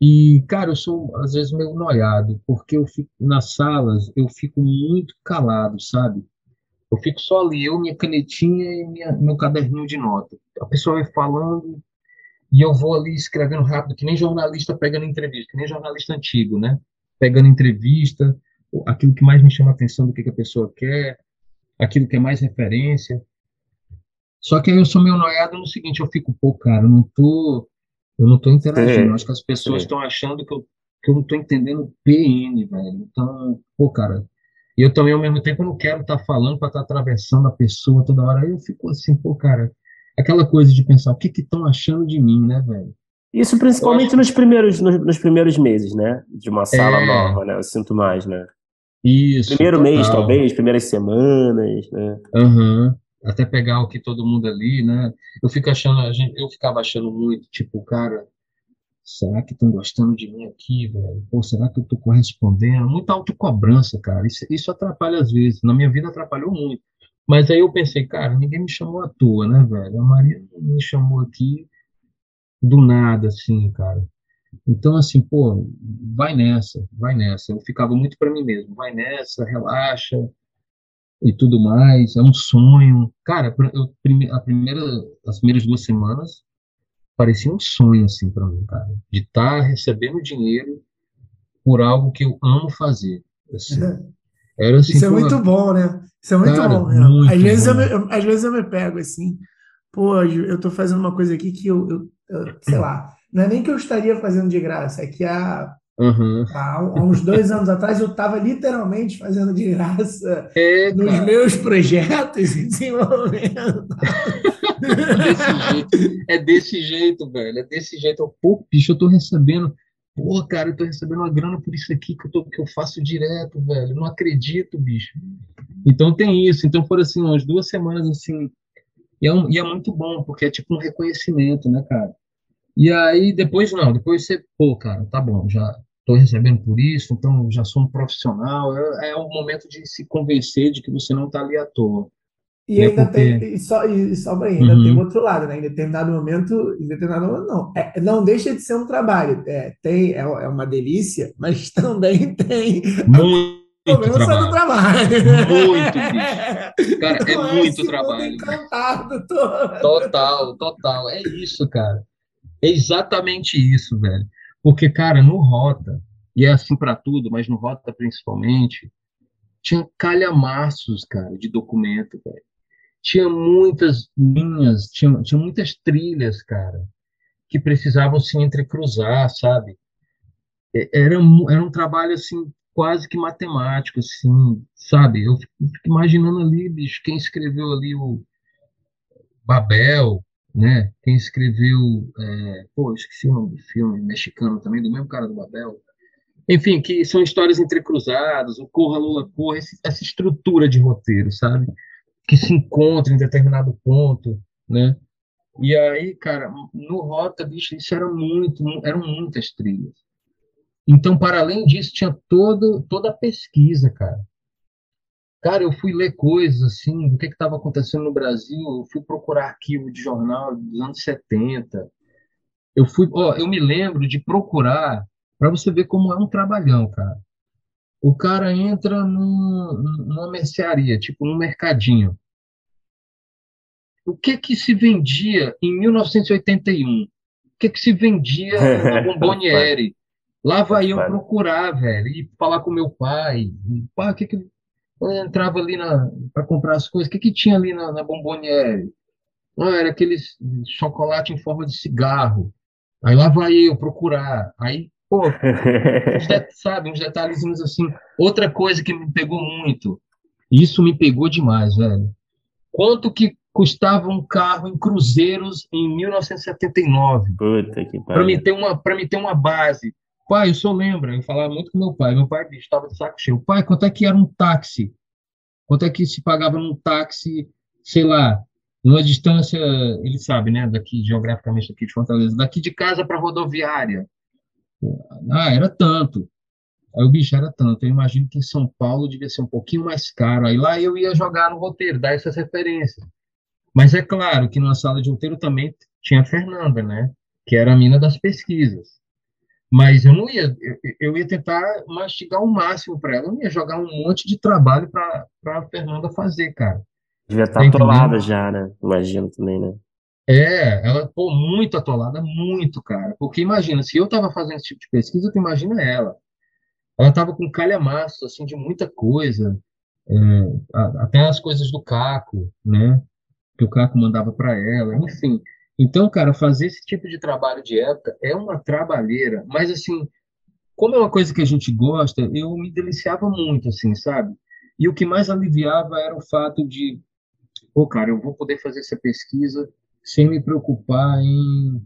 E, cara, eu sou às vezes meio noiado, porque eu fico nas salas, eu fico muito calado, sabe? Eu fico só ali, eu, minha canetinha e minha, meu caderninho de nota. A pessoa vai falando e eu vou ali escrevendo rápido, que nem jornalista pegando entrevista, que nem jornalista antigo, né? Pegando entrevista, aquilo que mais me chama a atenção do que, que a pessoa quer, aquilo que é mais referência. Só que aí eu sou meio noiado no seguinte, eu fico, pô, cara, eu não tô, eu não tô interagindo. Sim, acho que as pessoas estão achando que eu, que eu não tô entendendo PN, velho. Então, pô, cara, e eu também, ao mesmo tempo, não quero estar tá falando para estar tá atravessando a pessoa toda hora. Aí eu fico assim, pô, cara, aquela coisa de pensar, o que estão achando de mim, né, velho? Isso principalmente acho... nos, primeiros, nos, nos, primeiros meses, né? De uma sala é... nova, né? Eu sinto mais, né? Isso. Primeiro total. mês, talvez, primeiras semanas, né? Uhum. Até pegar o que todo mundo ali, né? Eu fico achando, eu ficava achando muito, tipo, cara, será que estão gostando de mim aqui, velho? Pô, será que eu tô correspondendo? Muita autocobrança, cara. Isso, isso atrapalha às vezes. Na minha vida atrapalhou muito. Mas aí eu pensei, cara, ninguém me chamou à toa, né, velho? A Maria me chamou aqui do nada, assim, cara. Então, assim, pô, vai nessa, vai nessa. Eu ficava muito para mim mesmo, vai nessa, relaxa e tudo mais. É um sonho. Cara, eu, a primeira, as primeiras duas semanas parecia um sonho, assim, para mim, cara, de estar tá recebendo dinheiro por algo que eu amo fazer. Assim. Era assim, Isso é muito bom, né? Isso é muito cara, bom. Muito às, vezes bom. Eu, às vezes eu me pego assim, pô, eu tô fazendo uma coisa aqui que eu, eu, eu sei lá, não é nem que eu estaria fazendo de graça, é que há, uhum. há, há uns dois anos atrás eu estava literalmente fazendo de graça é, nos meus projetos e desenvolvimento. é desse jeito, é desse jeito, velho, é desse jeito. Pô, bicho, eu tô recebendo Pô, cara, eu tô recebendo uma grana por isso aqui que eu, tô, que eu faço direto, velho. Não acredito, bicho. Então tem isso. Então foram assim, umas duas semanas assim. E é, um, e é muito bom, porque é tipo um reconhecimento, né, cara? E aí depois não, depois você, pô, cara, tá bom, já tô recebendo por isso, então já sou um profissional. É, é o momento de se convencer de que você não tá ali à toa. E né, ainda porque... tem, e só, e só ainda uhum. tem outro lado, né? Em determinado momento, em determinado momento, não. É, não deixa de ser um trabalho. É, tem, é, é uma delícia, mas também tem. Muito. Trabalho. trabalho. Muito, bicho. Cara, é não é muito trabalho. Encantado todo. Total, total. É isso, cara. É exatamente isso, velho. Porque, cara, no Rota, e é assim para tudo, mas no Rota principalmente, tinha calhamaços, cara, de documento, velho tinha muitas linhas, tinha, tinha muitas trilhas, cara, que precisavam se entrecruzar, sabe? Era, era um trabalho, assim, quase que matemático, assim, sabe? Eu fico, imaginando ali, bicho, quem escreveu ali o Babel, né? Quem escreveu, é, pô, esqueci o nome do filme, mexicano também, do mesmo cara do Babel. Enfim, que são histórias entrecruzadas, o Corra Lula Corra, essa estrutura de roteiro, sabe? Que se encontra em determinado ponto, né? E aí, cara, no Rota, bicho, isso era muito, eram muitas trilhas. Então, para além disso, tinha todo, toda a pesquisa, cara. Cara, eu fui ler coisas, assim, do que estava acontecendo no Brasil, eu fui procurar arquivo de jornal dos anos 70. Eu fui, ó, eu me lembro de procurar, para você ver como é um trabalhão, cara. O cara entra num, numa mercearia, tipo num mercadinho. O que que se vendia em 1981? O que que se vendia na Bomboniere? Lá vai eu procurar, velho, e falar com meu pai. E, pá, o que que eu entrava ali para comprar as coisas? O que que tinha ali na, na Bomboniere? Não, era aquele chocolate em forma de cigarro. Aí lá vai eu procurar. Aí, pô, uns sabe, uns detalhezinhos assim. Outra coisa que me pegou muito, isso me pegou demais, velho. Quanto que custava um carro em cruzeiros em 1979? Puta que Para me ter uma, para me ter uma base. Pai, eu só lembro, eu falava muito com meu pai. Meu pai estava de saco cheio. Pai, quanto é que era um táxi? Quanto é que se pagava num táxi, sei lá, numa distância, ele sabe, né, daqui geograficamente aqui de Fortaleza, daqui de casa para rodoviária. Ah, era tanto. Aí o bicho era tanto. Eu imagino que em São Paulo devia ser um pouquinho mais caro. Aí lá eu ia jogar no roteiro, dar essas referências. Mas é claro que na sala de roteiro também tinha a Fernanda, né? Que era a mina das pesquisas. Mas eu não ia, eu, eu ia tentar mastigar o máximo para ela. Eu não ia jogar um monte de trabalho para a Fernanda fazer, cara. Devia estar tá atolada já, né? Imagino também, né? É, ela, pô, muito atolada, muito, cara. Porque imagina, se eu tava fazendo esse tipo de pesquisa, tu imagina ela. Ela tava com calhamaço, assim, de muita coisa. É, até as coisas do Caco, né? Que o Caco mandava para ela, enfim. Então, cara, fazer esse tipo de trabalho de época é uma trabalheira, mas assim, como é uma coisa que a gente gosta, eu me deliciava muito, assim, sabe? E o que mais aliviava era o fato de, pô, cara, eu vou poder fazer essa pesquisa sem me preocupar em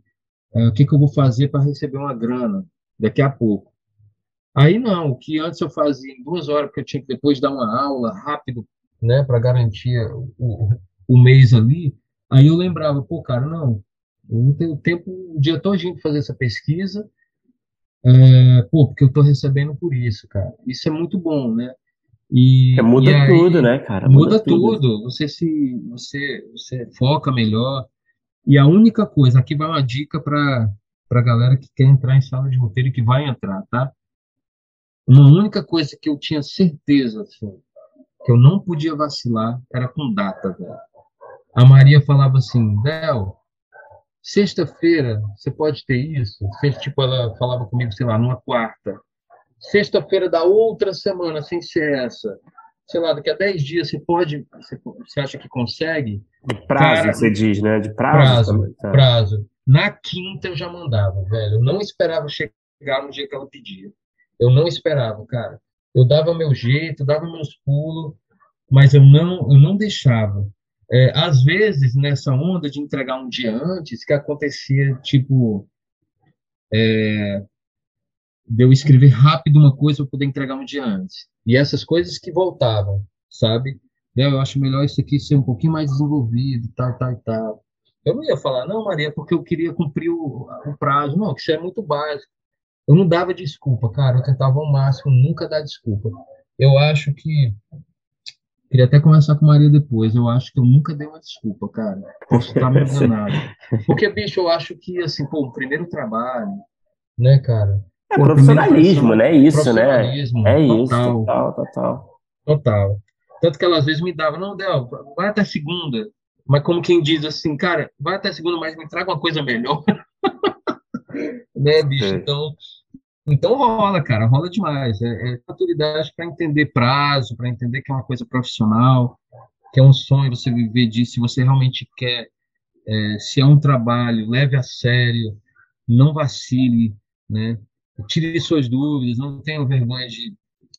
é, o que, que eu vou fazer para receber uma grana daqui a pouco. Aí não, o que antes eu fazia em duas horas, porque eu tinha que depois dar uma aula rápido, né, para garantir o, o mês ali, Aí eu lembrava, pô, cara, não, eu não tenho tempo o dia todinho para fazer essa pesquisa, é, pô, porque eu estou recebendo por isso, cara. Isso é muito bom, né? E, é, muda e aí, tudo, né, cara? Muda, muda tudo. tudo. Você se você, você foca melhor. E a única coisa, aqui vai uma dica para para galera que quer entrar em sala de roteiro e que vai entrar, tá? Uma única coisa que eu tinha certeza, assim, que eu não podia vacilar era com data, velho a Maria falava assim, Del, sexta-feira você pode ter isso? Tipo, ela falava comigo, sei lá, numa quarta. Sexta-feira da outra semana, sem ser essa. Sei lá, daqui a 10 dias você pode, você, você acha que consegue? De prazo, Cara, você diz, né? De prazo. Prazo, tá. prazo. Na quinta eu já mandava, velho. Eu não esperava chegar no dia que ela pedia. Eu não esperava, cara. Eu dava meu jeito, dava meus pulos, mas eu não, eu não deixava. É, às vezes, nessa onda de entregar um dia antes, que acontecia, tipo, é, de eu escrever rápido uma coisa para poder entregar um dia antes. E essas coisas que voltavam, sabe? Eu acho melhor isso aqui ser um pouquinho mais desenvolvido, tal, tal, tal. Eu não ia falar, não, Maria, porque eu queria cumprir o, o prazo. Não, que isso é muito básico. Eu não dava desculpa, cara. Eu tentava ao máximo nunca dar desculpa. Eu acho que Queria até conversar com Maria depois. Eu acho que eu nunca dei uma desculpa, cara. Posso estar me enganado. Porque, bicho, eu acho que, assim, pô, o primeiro trabalho, né, cara? É pô, profissionalismo, né? Isso, né? É isso, total, total. Total. Tanto que ela às vezes me dava, não, Del, vai até segunda. Mas como quem diz assim, cara, vai até segunda, mas me traga uma coisa melhor. né, bicho? Então, então rola, cara, rola demais. É, é maturidade para entender prazo, para entender que é uma coisa profissional, que é um sonho você viver disso, se você realmente quer, é, se é um trabalho, leve a sério, não vacile, né? Tire suas dúvidas, não tenha vergonha de,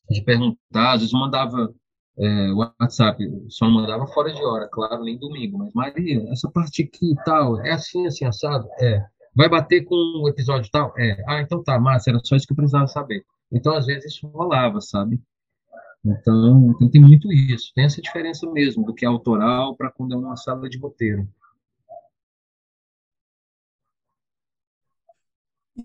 de perguntar. Às vezes mandava é, WhatsApp, só não mandava fora de hora, claro, nem domingo, mas Maria, essa parte aqui e tal, é assim, assim, assado? É. Vai bater com o episódio tal? É. Ah, então tá, massa, era só isso que eu precisava saber. Então, às vezes, isso rolava, sabe? Então, então tem muito isso. Tem essa diferença mesmo do que é autoral para quando é uma sala de roteiro.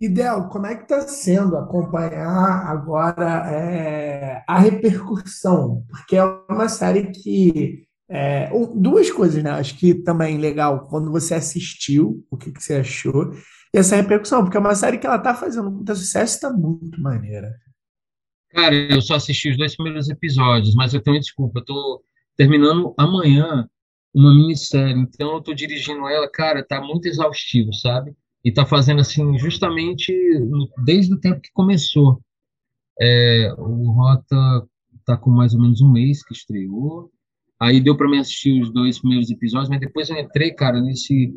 Ideal, como é que está sendo acompanhar agora é, a repercussão? Porque é uma série que é, duas coisas, né? Acho que também legal quando você assistiu, o que, que você achou, e essa repercussão, porque é uma série que ela tá fazendo muito sucesso e tá muito maneira. Cara, eu só assisti os dois primeiros episódios, mas eu tenho desculpa, eu tô terminando amanhã uma minissérie, então eu tô dirigindo ela, cara, tá muito exaustivo, sabe? E tá fazendo assim, justamente desde o tempo que começou. É, o Rota tá com mais ou menos um mês que estreou, Aí deu para mim assistir os dois primeiros episódios, mas depois eu entrei, cara, nesse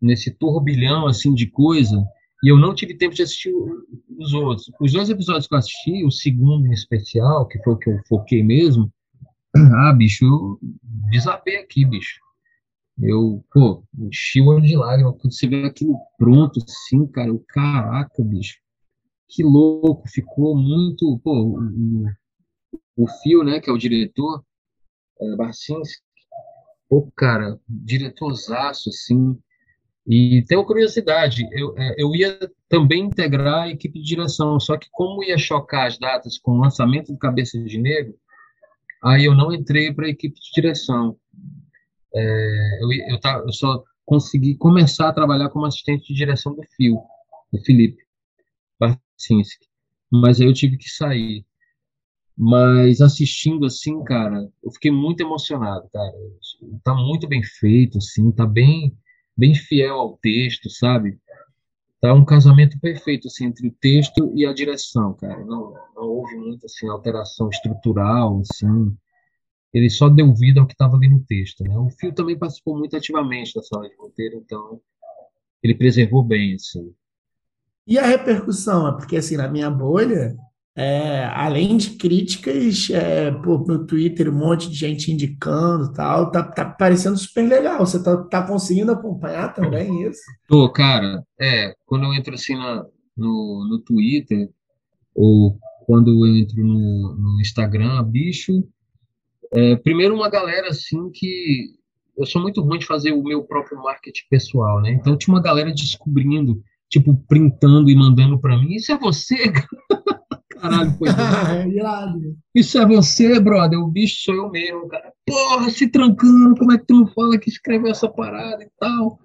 nesse turbilhão assim de coisa E eu não tive tempo de assistir os outros. Os dois episódios que eu assisti, o segundo em especial, que foi o que eu foquei mesmo, ah, bicho, eu desabei aqui, bicho. Eu, pô, enchi o olho de lágrima quando você vê aquilo pronto, assim, cara. Eu, caraca, bicho. Que louco, ficou muito. Pô, o, o Fio, né, que é o diretor, é, Barcinski, pô, cara, diretorzaço, assim. E tem uma curiosidade, eu, é, eu ia também integrar a equipe de direção, só que como ia chocar as datas com o lançamento do Cabeça de Negro, aí eu não entrei para a equipe de direção. É, eu, eu, tá, eu só consegui começar a trabalhar como assistente de direção do Fio, do Felipe Barcinski. Mas aí eu tive que sair. Mas assistindo assim, cara, eu fiquei muito emocionado, cara. Tá muito bem feito, assim, tá bem, bem fiel ao texto, sabe? Tá um casamento perfeito, assim, entre o texto e a direção, cara. Não, não houve muita, assim, alteração estrutural, assim. Ele só deu vida ao que estava ali no texto, né? O Fio também participou muito ativamente da sala de roteiro, então ele preservou bem, assim. E a repercussão? É porque, assim, na minha bolha, é, além de críticas, é, pô, no Twitter, um monte de gente indicando tal, tá, tá parecendo super legal. Você tá, tá conseguindo acompanhar também isso? Tô, cara. É, quando eu entro assim na, no, no Twitter, ou quando eu entro no, no Instagram, bicho, é, primeiro uma galera assim que eu sou muito ruim de fazer o meu próprio marketing pessoal, né? Então tinha uma galera descobrindo, tipo, printando e mandando para mim. Isso é você, Caralho, foi Isso é você, brother. O bicho sou eu mesmo, cara. Porra, se trancando, como é que tu não fala que escreveu essa parada e tal?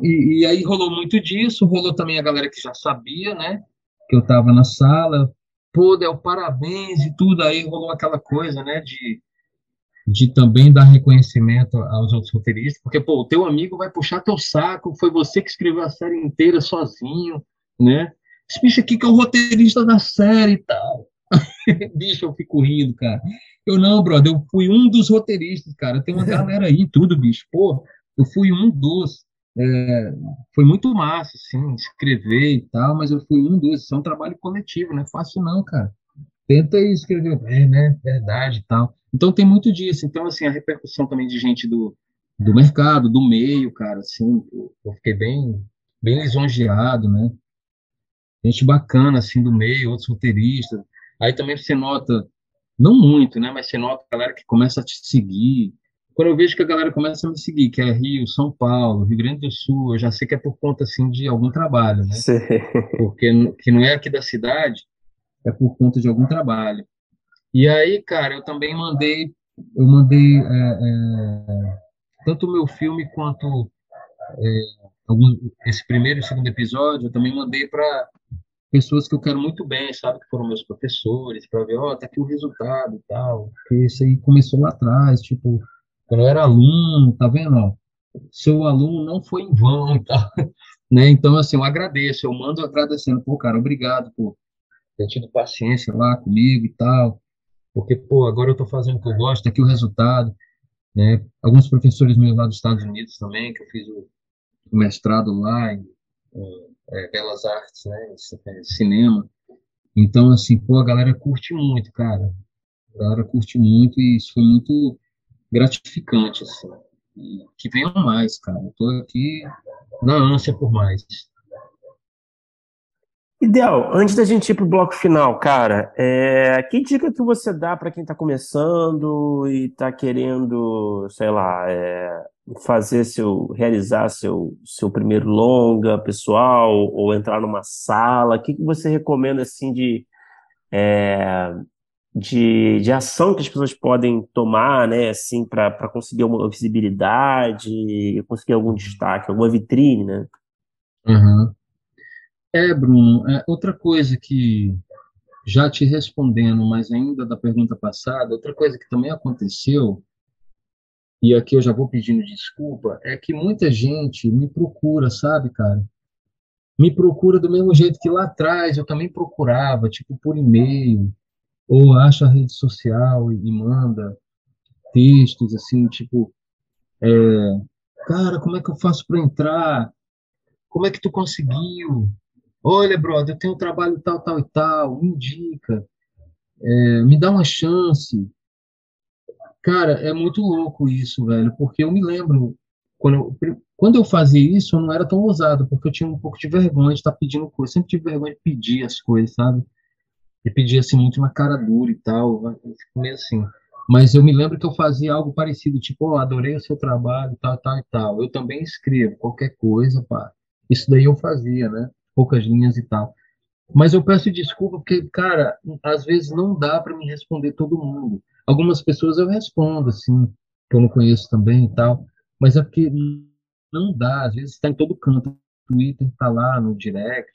E, e, aí rolou muito disso, rolou também a galera que já sabia, né? Que eu tava na sala. Pô, Del, parabéns e tudo. Aí rolou aquela coisa, né? De, de também dar reconhecimento aos outros roteiristas, porque, pô, o teu amigo vai puxar teu saco, foi você que escreveu a série inteira sozinho, né? Esse bicho aqui que é o roteirista da série e tal. bicho, eu fico rindo, cara. Eu não, brother, eu fui um dos roteiristas, cara. Tem uma galera aí, tudo, bicho. Pô, eu fui um dos. É, foi muito massa, assim, escrever e tal, mas eu fui um dos. Isso é um trabalho coletivo, não é fácil não, cara. Tenta escrever, é, né, verdade e tal. Então tem muito disso. Então, assim, a repercussão também de gente do, do mercado, do meio, cara, assim, eu fiquei bem, bem lisonjeado, né? gente bacana, assim, do meio, outros roteiristas. Aí também você nota, não muito, né, mas você nota a galera que começa a te seguir. Quando eu vejo que a galera começa a me seguir, que é Rio, São Paulo, Rio Grande do Sul, eu já sei que é por conta, assim, de algum trabalho, né? Sim. Porque que não é aqui da cidade, é por conta de algum trabalho. E aí, cara, eu também mandei, eu mandei é, é, tanto o meu filme quanto é, algum, esse primeiro e segundo episódio, eu também mandei para pessoas que eu quero muito bem, sabe? Que foram meus professores, para ver, ó, oh, tá aqui o resultado e tal. Porque isso aí começou lá atrás, tipo, quando eu era aluno, tá vendo? Ó, seu aluno não foi em vão e tal. Né? Então, assim, eu agradeço, eu mando agradecendo, pô, cara, obrigado por ter tido paciência lá comigo e tal, porque, pô, agora eu tô fazendo o que eu gosto, aqui o resultado, né? Alguns professores meus lá dos Estados Unidos também, que eu fiz o, o mestrado lá em, em é, belas artes, né, é, cinema. Então, assim, pô, a galera curte muito, cara. A galera curte muito e isso foi muito gratificante, assim. E que venham mais, cara. Eu tô aqui na ânsia por mais. Ideal, antes da gente ir pro bloco final, cara, é, que dica que você dá para quem está começando e está querendo, sei lá, é, fazer seu, realizar seu, seu primeiro longa pessoal ou entrar numa sala? O que, que você recomenda assim de, é, de, de ação que as pessoas podem tomar, né, assim, para conseguir uma visibilidade, conseguir algum destaque, alguma vitrine, né? Uhum. É, Bruno, é, outra coisa que, já te respondendo, mas ainda da pergunta passada, outra coisa que também aconteceu, e aqui eu já vou pedindo desculpa, é que muita gente me procura, sabe, cara? Me procura do mesmo jeito que lá atrás eu também procurava, tipo por e-mail, ou acha a rede social e, e manda textos assim, tipo, é, cara, como é que eu faço para entrar? Como é que tu conseguiu? Olha, brother, eu tenho um trabalho tal, tal e tal, me indica, é, me dá uma chance. Cara, é muito louco isso, velho, porque eu me lembro, quando eu, quando eu fazia isso, eu não era tão ousado, porque eu tinha um pouco de vergonha de estar pedindo coisa. Sempre tive vergonha de pedir as coisas, sabe? E pedir assim muito na cara dura e tal, meio assim. Mas eu me lembro que eu fazia algo parecido, tipo, oh, adorei o seu trabalho, tal, tal e tal. Eu também escrevo qualquer coisa, pá. Isso daí eu fazia, né? Poucas linhas e tal. Mas eu peço desculpa porque, cara, às vezes não dá para me responder todo mundo. Algumas pessoas eu respondo, assim, que eu não conheço também e tal, mas é porque não dá, às vezes está em todo canto. O Twitter está lá, no direct,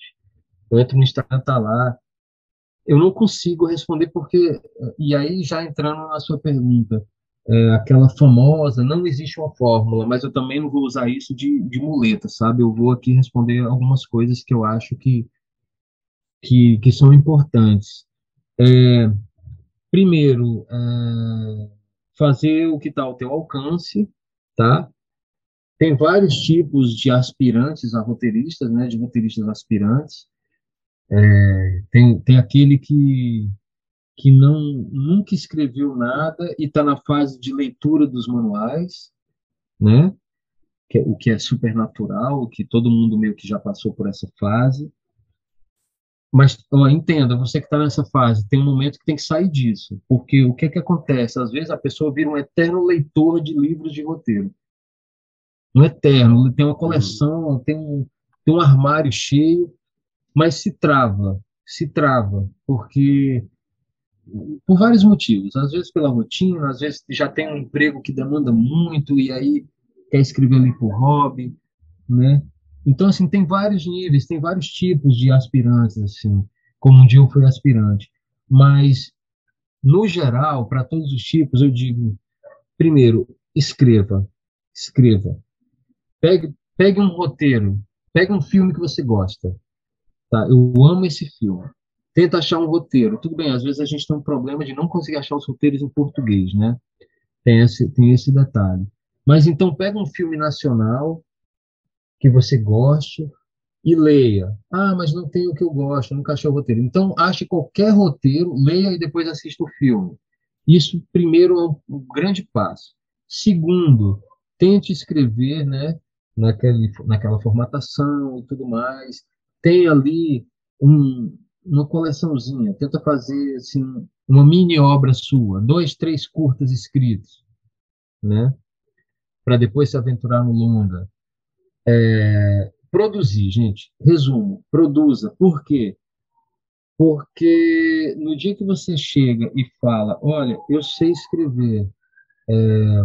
eu entro no Instagram, está lá. Eu não consigo responder porque, e aí já entrando na sua pergunta, é, aquela famosa, não existe uma fórmula, mas eu também não vou usar isso de, de muleta, sabe? Eu vou aqui responder algumas coisas que eu acho que, que, que são importantes. É, primeiro, é, fazer o que está ao teu alcance, tá? Tem vários tipos de aspirantes a roteiristas, né? De roteiristas aspirantes. É, tem, tem aquele que, que não nunca escreveu nada e está na fase de leitura dos manuais, né? Que, é, o que é super natural, que todo mundo meio que já passou por essa fase. Mas ó, entenda, você que está nessa fase, tem um momento que tem que sair disso, porque o que é que acontece? Às vezes a pessoa vira um eterno leitor de livros de roteiro, um eterno, tem uma coleção, tem um, tem um armário cheio, mas se trava, se trava, porque por vários motivos, às vezes pela rotina, às vezes já tem um emprego que demanda muito e aí quer escrever ali por hobby, né? Então, assim, tem vários níveis, tem vários tipos de aspirantes, assim, como um dia eu fui aspirante. Mas, no geral, para todos os tipos, eu digo, primeiro, escreva, escreva. Pegue, pegue um roteiro, pegue um filme que você gosta. Tá? Eu amo esse filme. Tenta achar um roteiro. Tudo bem, às vezes a gente tem um problema de não conseguir achar os roteiros em português, né? Tem esse, tem esse detalhe. Mas então pega um filme nacional, que você goste e leia. Ah, mas não tem o que eu gosto, nunca achei o roteiro. Então, ache qualquer roteiro, leia e depois assista o filme. Isso, primeiro, é um grande passo. Segundo, tente escrever né, naquele, naquela formatação e tudo mais. Tem ali um, uma coleçãozinha, tenta fazer assim, uma mini obra sua, dois, três curtas escritos, né? para depois se aventurar no longa. É, produzir, gente. Resumo: produza. Por quê? Porque no dia que você chega e fala: Olha, eu sei escrever, é,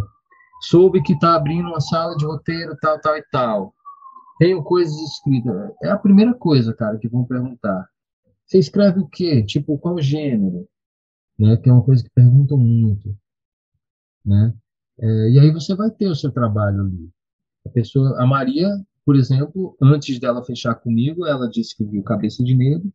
soube que está abrindo uma sala de roteiro, tal, tal e tal, tenho coisas escritas. É a primeira coisa, cara, que vão perguntar. Você escreve o quê? Tipo, qual gênero? Né? Que é uma coisa que perguntam muito. Né? É, e aí você vai ter o seu trabalho ali. A pessoa, a Maria, por exemplo, antes dela fechar comigo, ela disse que viu Cabeça de Negro,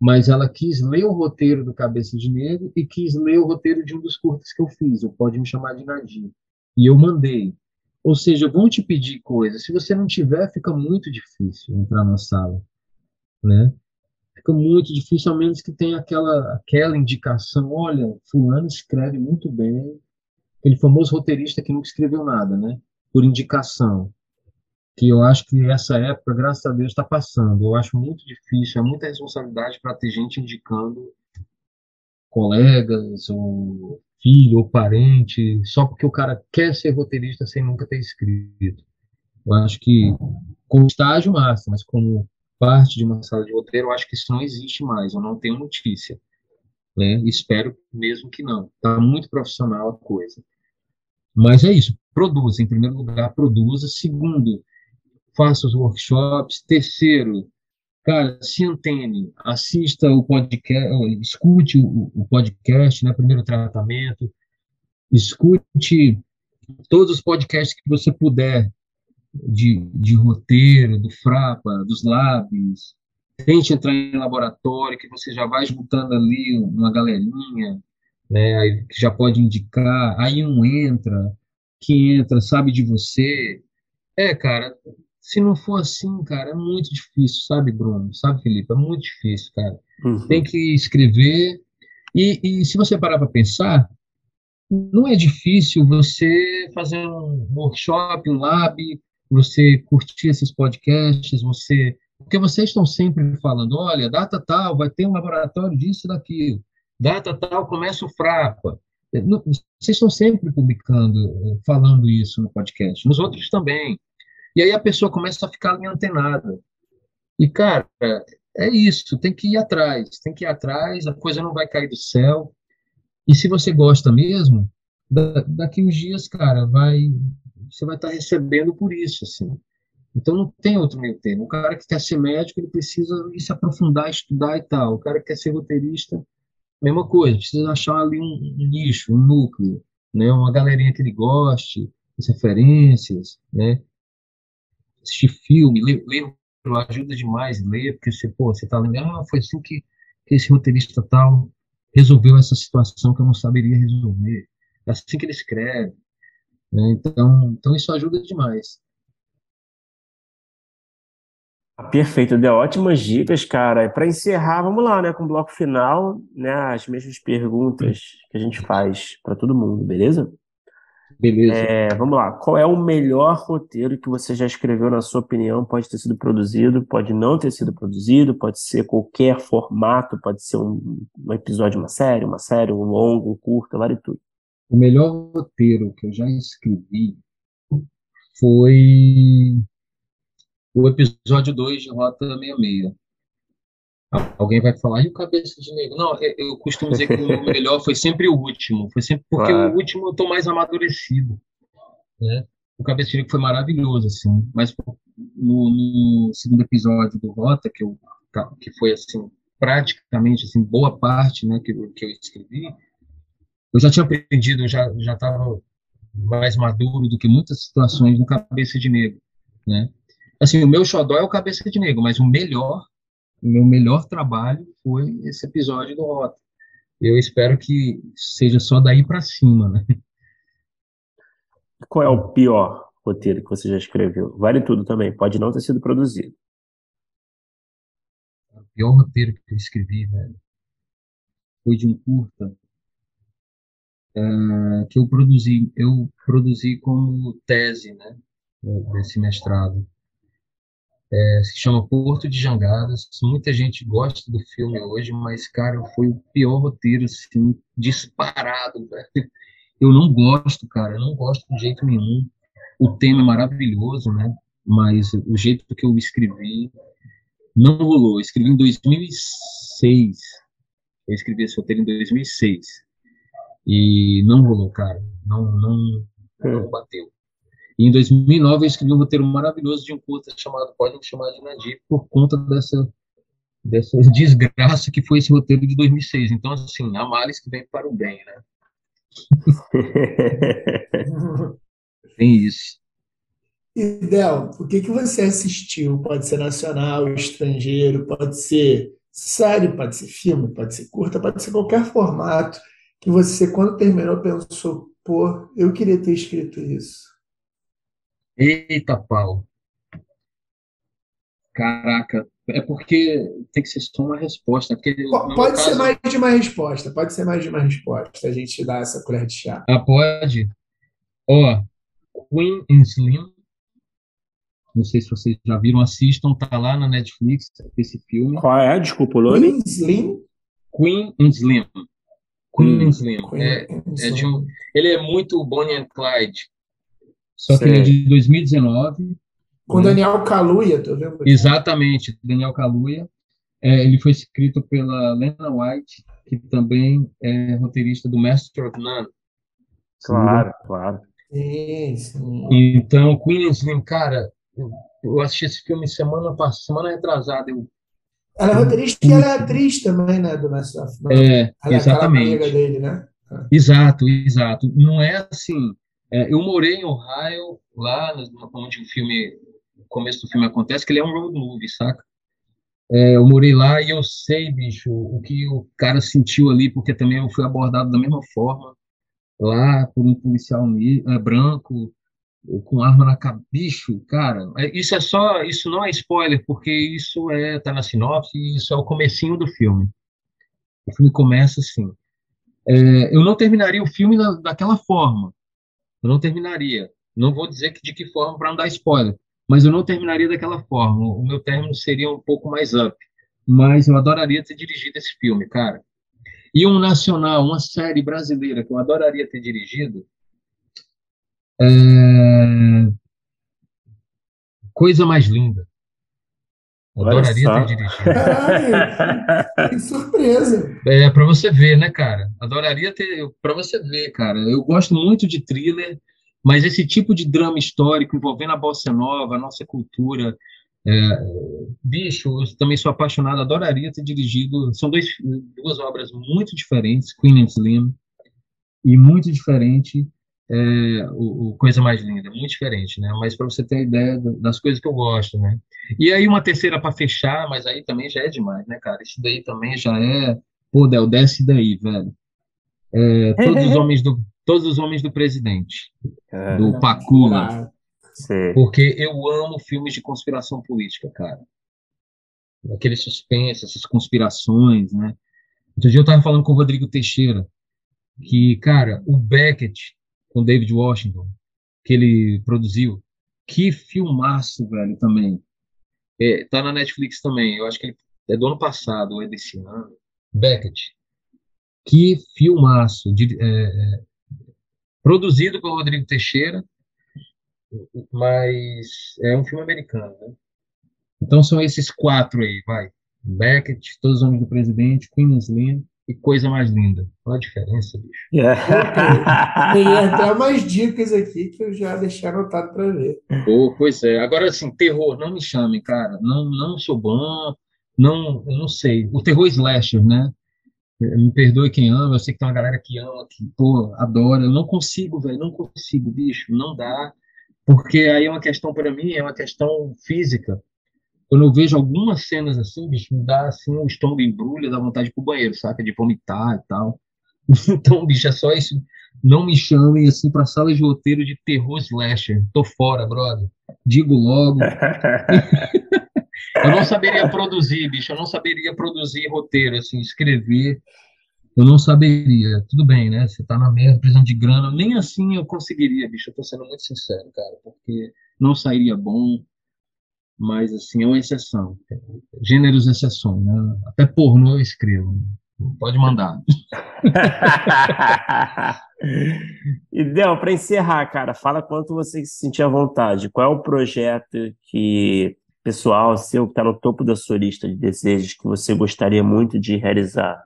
mas ela quis ler o roteiro do Cabeça de Negro e quis ler o roteiro de um dos curtas que eu fiz, o Pode Me Chamar de Nadir. E eu mandei. Ou seja, vão te pedir coisas. Se você não tiver, fica muito difícil entrar na sala, né? Fica muito difícil, a menos que tenha aquela, aquela indicação, olha, fulano escreve muito bem, aquele famoso roteirista que nunca escreveu nada, né? por indicação, que eu acho que essa época, graças a Deus, está passando. Eu acho muito difícil, é muita responsabilidade para ter gente indicando colegas, ou filho, ou parente, só porque o cara quer ser roteirista sem nunca ter escrito. Eu acho que, como estágio, massa, mas como parte de uma sala de roteiro, eu acho que isso não existe mais, eu não tenho notícia. Né? Espero mesmo que não. Está muito profissional a coisa. Mas é isso, produza, em primeiro lugar, produza. Segundo, faça os workshops. Terceiro, cara, se antene, assista o podcast, escute o, o podcast, né, primeiro tratamento, escute todos os podcasts que você puder de, de roteiro, do Frapa, dos Labs, tente entrar em laboratório, que você já vai juntando ali uma galerinha, né, que já pode indicar, aí um entra, que entra, sabe de você. É, cara, se não for assim, cara, é muito difícil, sabe, Bruno? Sabe, Felipe? É muito difícil, cara. Uhum. Tem que escrever. E, e se você parar para pensar, não é difícil você fazer um workshop, um lab, você curtir esses podcasts, você. Porque vocês estão sempre falando: olha, data tal, vai ter um laboratório disso e daquilo. Data tal, começa o Frapa. Vocês estão sempre publicando, falando isso no podcast. Nos outros também. E aí a pessoa começa a ficar ali antenada. E, cara, é isso, tem que ir atrás, tem que ir atrás, a coisa não vai cair do céu. E se você gosta mesmo, daqui uns dias, cara, vai você vai estar recebendo por isso, assim. Então não tem outro meio termo. O cara que quer ser médico, ele precisa se aprofundar, estudar e tal. O cara que quer ser roteirista, mesma coisa, precisa achar ali um, nicho, um núcleo, né? Uma galerinha que ele goste, as referências, né? assistir filme, ler, ler ajuda demais ler, porque você, pô, você tá lendo, ah, foi assim que, que esse roteirista tal resolveu essa situação que eu não saberia resolver. É assim que ele escreve. Né? Então, então isso ajuda demais. Perfeito, deu ótimas dicas, cara. Para encerrar, vamos lá, né, com o bloco final, né, as mesmas perguntas que a gente faz para todo mundo, beleza? Beleza. É, vamos lá. Qual é o melhor roteiro que você já escreveu, na sua opinião? Pode ter sido produzido, pode não ter sido produzido, pode ser qualquer formato, pode ser um, um episódio, uma série, uma série, um longo, um curto, vale tudo. O melhor roteiro que eu já escrevi foi o episódio 2 de Rota 66. Alguém vai falar, e o Cabeça de Negro? Não, eu costumo dizer que o melhor foi sempre o último, foi sempre porque claro. o último eu tô mais amadurecido, né? O Cabeça de Negro foi maravilhoso, assim, mas no, no segundo episódio do Rota, que, eu, que foi, assim, praticamente, assim, boa parte, né, que, que eu escrevi, eu já tinha aprendido, eu já já estava mais maduro do que muitas situações no Cabeça de Negro, né? Assim, o meu xodó é o Cabeça de Negro, mas o melhor o meu melhor trabalho foi esse episódio do Rota. Eu espero que seja só daí para cima, né? Qual é o pior roteiro que você já escreveu? Vale tudo também, pode não ter sido produzido. O pior roteiro que eu escrevi, velho, foi de um curta é, que eu produzi, eu produzi como tese, né, desse mestrado é, se chama Porto de Jangadas. Muita gente gosta do filme hoje, mas, cara, foi o pior roteiro, assim, disparado, velho. Eu não gosto, cara, eu não gosto de jeito nenhum. O tema é maravilhoso, né? Mas o jeito que eu escrevi não rolou. Eu escrevi em 2006. Eu escrevi esse roteiro em 2006. E não rolou, cara. Não, não, não bateu. E em 2009 eu escrevi um roteiro maravilhoso de um curta chamado Pode Me Chamar de Nadir, por conta dessa, dessa desgraça que foi esse roteiro de 2006. Então, assim, há males que vem para o bem, né? Tem isso. E, Del, o que, que você assistiu? Pode ser nacional, estrangeiro, pode ser série, pode ser filme, pode ser curta, pode ser qualquer formato que você, quando terminou, pensou, pô, eu queria ter escrito isso. Eita, pau. Caraca, é porque tem que ser só uma resposta. Porque pode ser caso... mais de uma resposta, pode ser mais de uma resposta. A gente dá essa colher de chá. Ah, pode? Ó, Queen and Slim. Não sei se vocês já viram, assistam, tá lá na Netflix esse filme. Qual é? Desculpa nome. Queen Slim? Queen and Slim. Queen hum. é, é de um, ele é muito Bonnie and Clyde. Só que ele é de 2019. Com né? Daniel Kaluuya, tô vendo? Exatamente, Daniel Kaluuya. É, ele foi escrito pela Lena White, que também é roteirista do Master of None. Claro, claro. Sim, sim. Então, Queen Slim, cara, eu assisti esse filme semana passada, semana retrasada. Eu... Ela é roteirista e ela é atriz também, né, do Master of. É, ela exatamente. É dele, né? Exato, exato. Não é assim é, eu morei em Ohio, lá onde o filme, o começo do filme acontece, que ele é um road movie, saca? É, eu morei lá e eu sei, bicho, o que o cara sentiu ali, porque também eu fui abordado da mesma forma lá por um policial é, branco, com arma na cabeça, bicho, cara, é, isso é só, isso não é spoiler, porque isso é, tá na sinopse, isso é o comecinho do filme. O filme começa assim. É, eu não terminaria o filme da, daquela forma. Eu não terminaria. Não vou dizer que de que forma para não dar spoiler, mas eu não terminaria daquela forma. O meu término seria um pouco mais up. Mas eu adoraria ter dirigido esse filme, cara. E um nacional, uma série brasileira que eu adoraria ter dirigido. É... Coisa mais linda. Adoraria ter dirigido. Caralho, que surpresa. É, para você ver, né, cara? Adoraria ter. Para você ver, cara. Eu gosto muito de thriller, mas esse tipo de drama histórico envolvendo a bossa nova, a nossa cultura. É, bicho, eu também sou apaixonado, adoraria ter dirigido. São dois, duas obras muito diferentes, Queen and Slim, e muito diferente é, o, o, Coisa Mais Linda, muito diferente, né? Mas para você ter ideia das coisas que eu gosto, né? E aí uma terceira para fechar, mas aí também já é demais, né, cara? Isso daí também já é, pô, Del, desce daí, velho. É, todos os homens do todos os homens do presidente, é, do Pacula. Porque eu amo filmes de conspiração política, cara. Aquele suspense, essas conspirações, né? Outro dia eu tava falando com o Rodrigo Teixeira que, cara, o Beckett com David Washington, que ele produziu. Que filmaço, velho, também. É, tá na Netflix também. Eu acho que é do ano passado, ou é desse ano. Beckett. Que filmaço. De, é, é, produzido pelo Rodrigo Teixeira, mas é um filme americano, né? Então são esses quatro aí, vai. Beckett, Todos os Homens do Presidente, Queen Slim, que coisa mais linda. Olha a diferença, bicho. Yeah. Tem até umas dicas aqui que eu já deixei anotado para ver. Oh, pois é. Agora, assim, terror, não me chame, cara. Não, não sou bom, não, não sei. O terror slasher, né? Me perdoe quem ama, eu sei que tem uma galera que ama, que, pô, adora. Eu não consigo, velho, não consigo, bicho, não dá. Porque aí é uma questão, para mim, é uma questão física quando eu vejo algumas cenas assim, bicho, me dá assim, o estômago embrulha, dá vontade pro banheiro, saca? De vomitar e tal. Então, bicho, é só isso. Não me chamem assim pra sala de roteiro de terror slasher. Tô fora, brother. Digo logo. eu não saberia produzir, bicho. Eu não saberia produzir roteiro, assim, escrever. Eu não saberia. Tudo bem, né? Você tá na merda, precisando de grana. Nem assim eu conseguiria, bicho. Eu tô sendo muito sincero, cara. Porque não sairia bom mas assim é uma exceção. Gêneros exceções, né? Até pornô eu escrevo. Pode mandar. e Del, para encerrar, cara, fala quanto você se sentir à vontade. Qual é o projeto que pessoal seu que está no topo da sua lista de desejos que você gostaria muito de realizar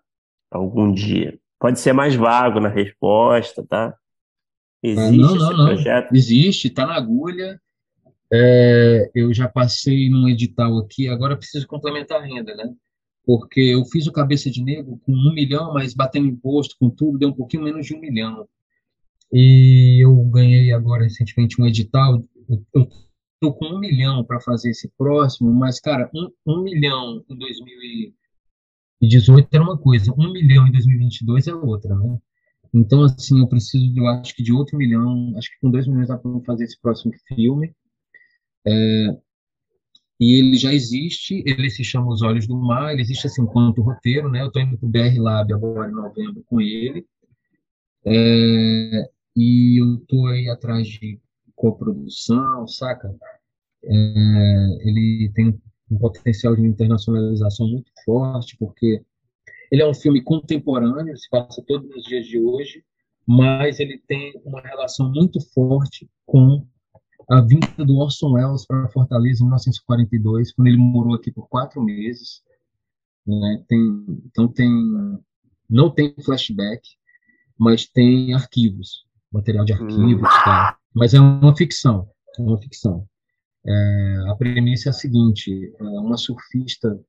algum dia? Pode ser mais vago na resposta, tá? Existe não, não, esse não. projeto? Existe, está na agulha. É, eu já passei num edital aqui, agora preciso complementar a renda, né? Porque eu fiz o Cabeça de Negro com um milhão, mas batendo imposto, com tudo, deu um pouquinho menos de um milhão. E eu ganhei agora recentemente um edital, eu estou com um milhão para fazer esse próximo, mas, cara, um, um milhão em 2018 era uma coisa, um milhão em 2022 é outra, né? Então, assim, eu preciso, eu acho que de outro milhão, acho que com dois milhões dá para fazer esse próximo filme. É, e ele já existe, ele se chama Os Olhos do Mar, ele existe assim quanto roteiro, né? Eu estou indo para o BR Lab agora em novembro com ele, é, e eu estou aí atrás de coprodução, saca? É, ele tem um potencial de internacionalização muito forte, porque ele é um filme contemporâneo, se passa todos os dias de hoje, mas ele tem uma relação muito forte com a vinda do Orson Welles para Fortaleza em 1942, quando ele morou aqui por quatro meses. Né? Tem, então tem, não tem flashback, mas tem arquivos, material de hum. arquivos, tá? Mas é uma ficção, é uma ficção. É, a premissa é a seguinte: é uma surfista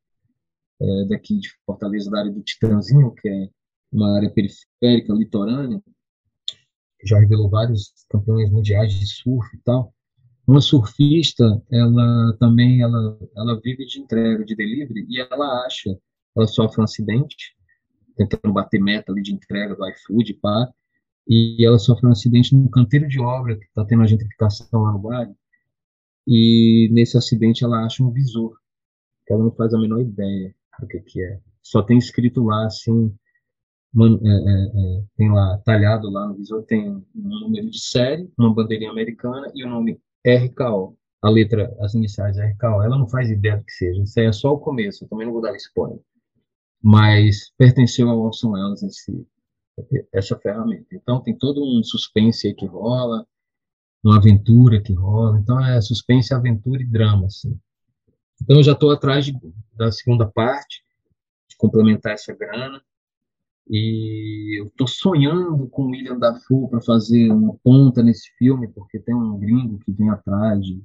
é, daqui de Fortaleza, da área do Titãzinho, que é uma área periférica, litorânea, já revelou vários campeões mundiais de surf e tal. Uma surfista, ela também ela, ela vive de entrega, de delivery, e ela acha, ela sofre um acidente, tentando bater meta ali de entrega do iFood, pá, e ela sofre um acidente no canteiro de obra, que está tendo a gentrificação lá no bairro, e nesse acidente ela acha um visor, que ela não faz a menor ideia do que, que é. Só tem escrito lá, assim, é, é, é, tem lá, talhado lá no visor, tem um número de série, uma bandeirinha americana e o nome RKO, a letra, as iniciais RKO. Ela não faz ideia do que seja, isso aí é só o começo, eu também não vou dar spoiler. Mas pertenceu ao Orson Welles esse, essa ferramenta. Então tem todo um suspense aí que rola, uma aventura que rola. Então é suspense, aventura e drama, assim. Então eu já estou atrás de, da segunda parte, de complementar essa grana. E eu estou sonhando com o William Dafoe para fazer uma ponta nesse filme, porque tem um gringo que vem atrás, de,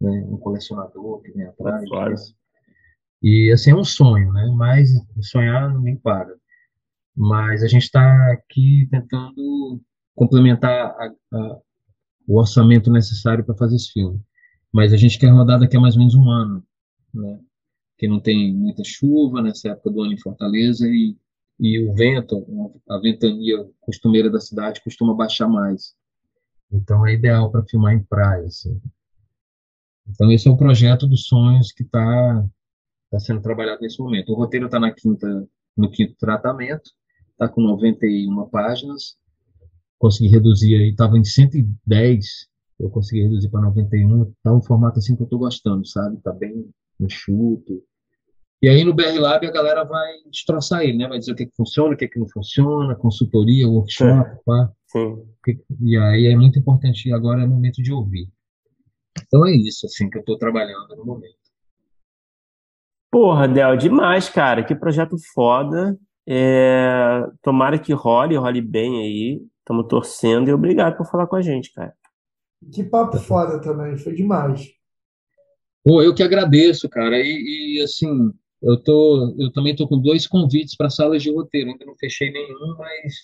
né, um colecionador que vem atrás. E assim é um sonho, né? Mas sonhar ninguém para mas a gente está aqui tentando complementar a, a, o orçamento necessário para fazer esse filme. Mas a gente quer rodar daqui a mais ou menos um ano, né? Que não tem muita chuva nessa época do ano em Fortaleza e, e o vento, a ventania costumeira da cidade costuma baixar mais. Então é ideal para filmar em praia, assim. Então esse é o projeto dos sonhos que está tá sendo trabalhado nesse momento. O roteiro está na quinta, no quinto tratamento está com 91 páginas. Consegui reduzir aí, estava em 110, eu consegui reduzir para 91. Tá um formato assim que eu estou gostando, sabe? Tá bem enxuto. E aí no BR Lab a galera vai destroçar ele, né? Vai dizer o que, que funciona, o que, que não funciona, consultoria, workshop, é. pá. Sim. E aí é muito importante, agora é o momento de ouvir. Então é isso, assim, que eu estou trabalhando no momento. Porra, Del, demais, cara. Que projeto foda. É, tomara que role, role bem aí. Estamos torcendo e obrigado por falar com a gente, cara. Que papo foda também, foi demais. Pô, eu que agradeço, cara. E, e assim, eu tô, eu também tô com dois convites para salas de roteiro. Ainda não fechei nenhum, mas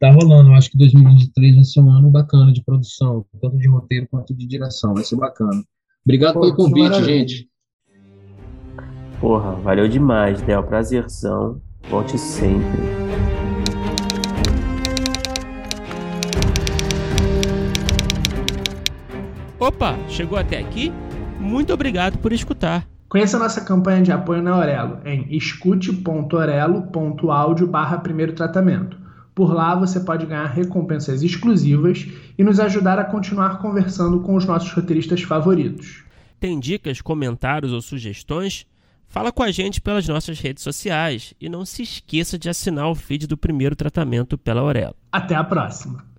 tá rolando. Eu acho que 2023 vai ser um ano bacana de produção, tanto de roteiro quanto de direção. Vai ser bacana. Obrigado Pô, pelo convite, gente. Porra, valeu demais, Del. Prazerzão. Volte sempre. Opa, chegou até aqui? Muito obrigado por escutar. Conheça nossa campanha de apoio na Orelo em escute.orelo.audio barra primeiro tratamento. Por lá você pode ganhar recompensas exclusivas e nos ajudar a continuar conversando com os nossos roteiristas favoritos. Tem dicas, comentários ou sugestões? Fala com a gente pelas nossas redes sociais e não se esqueça de assinar o feed do primeiro tratamento pela Aurelo. Até a próxima!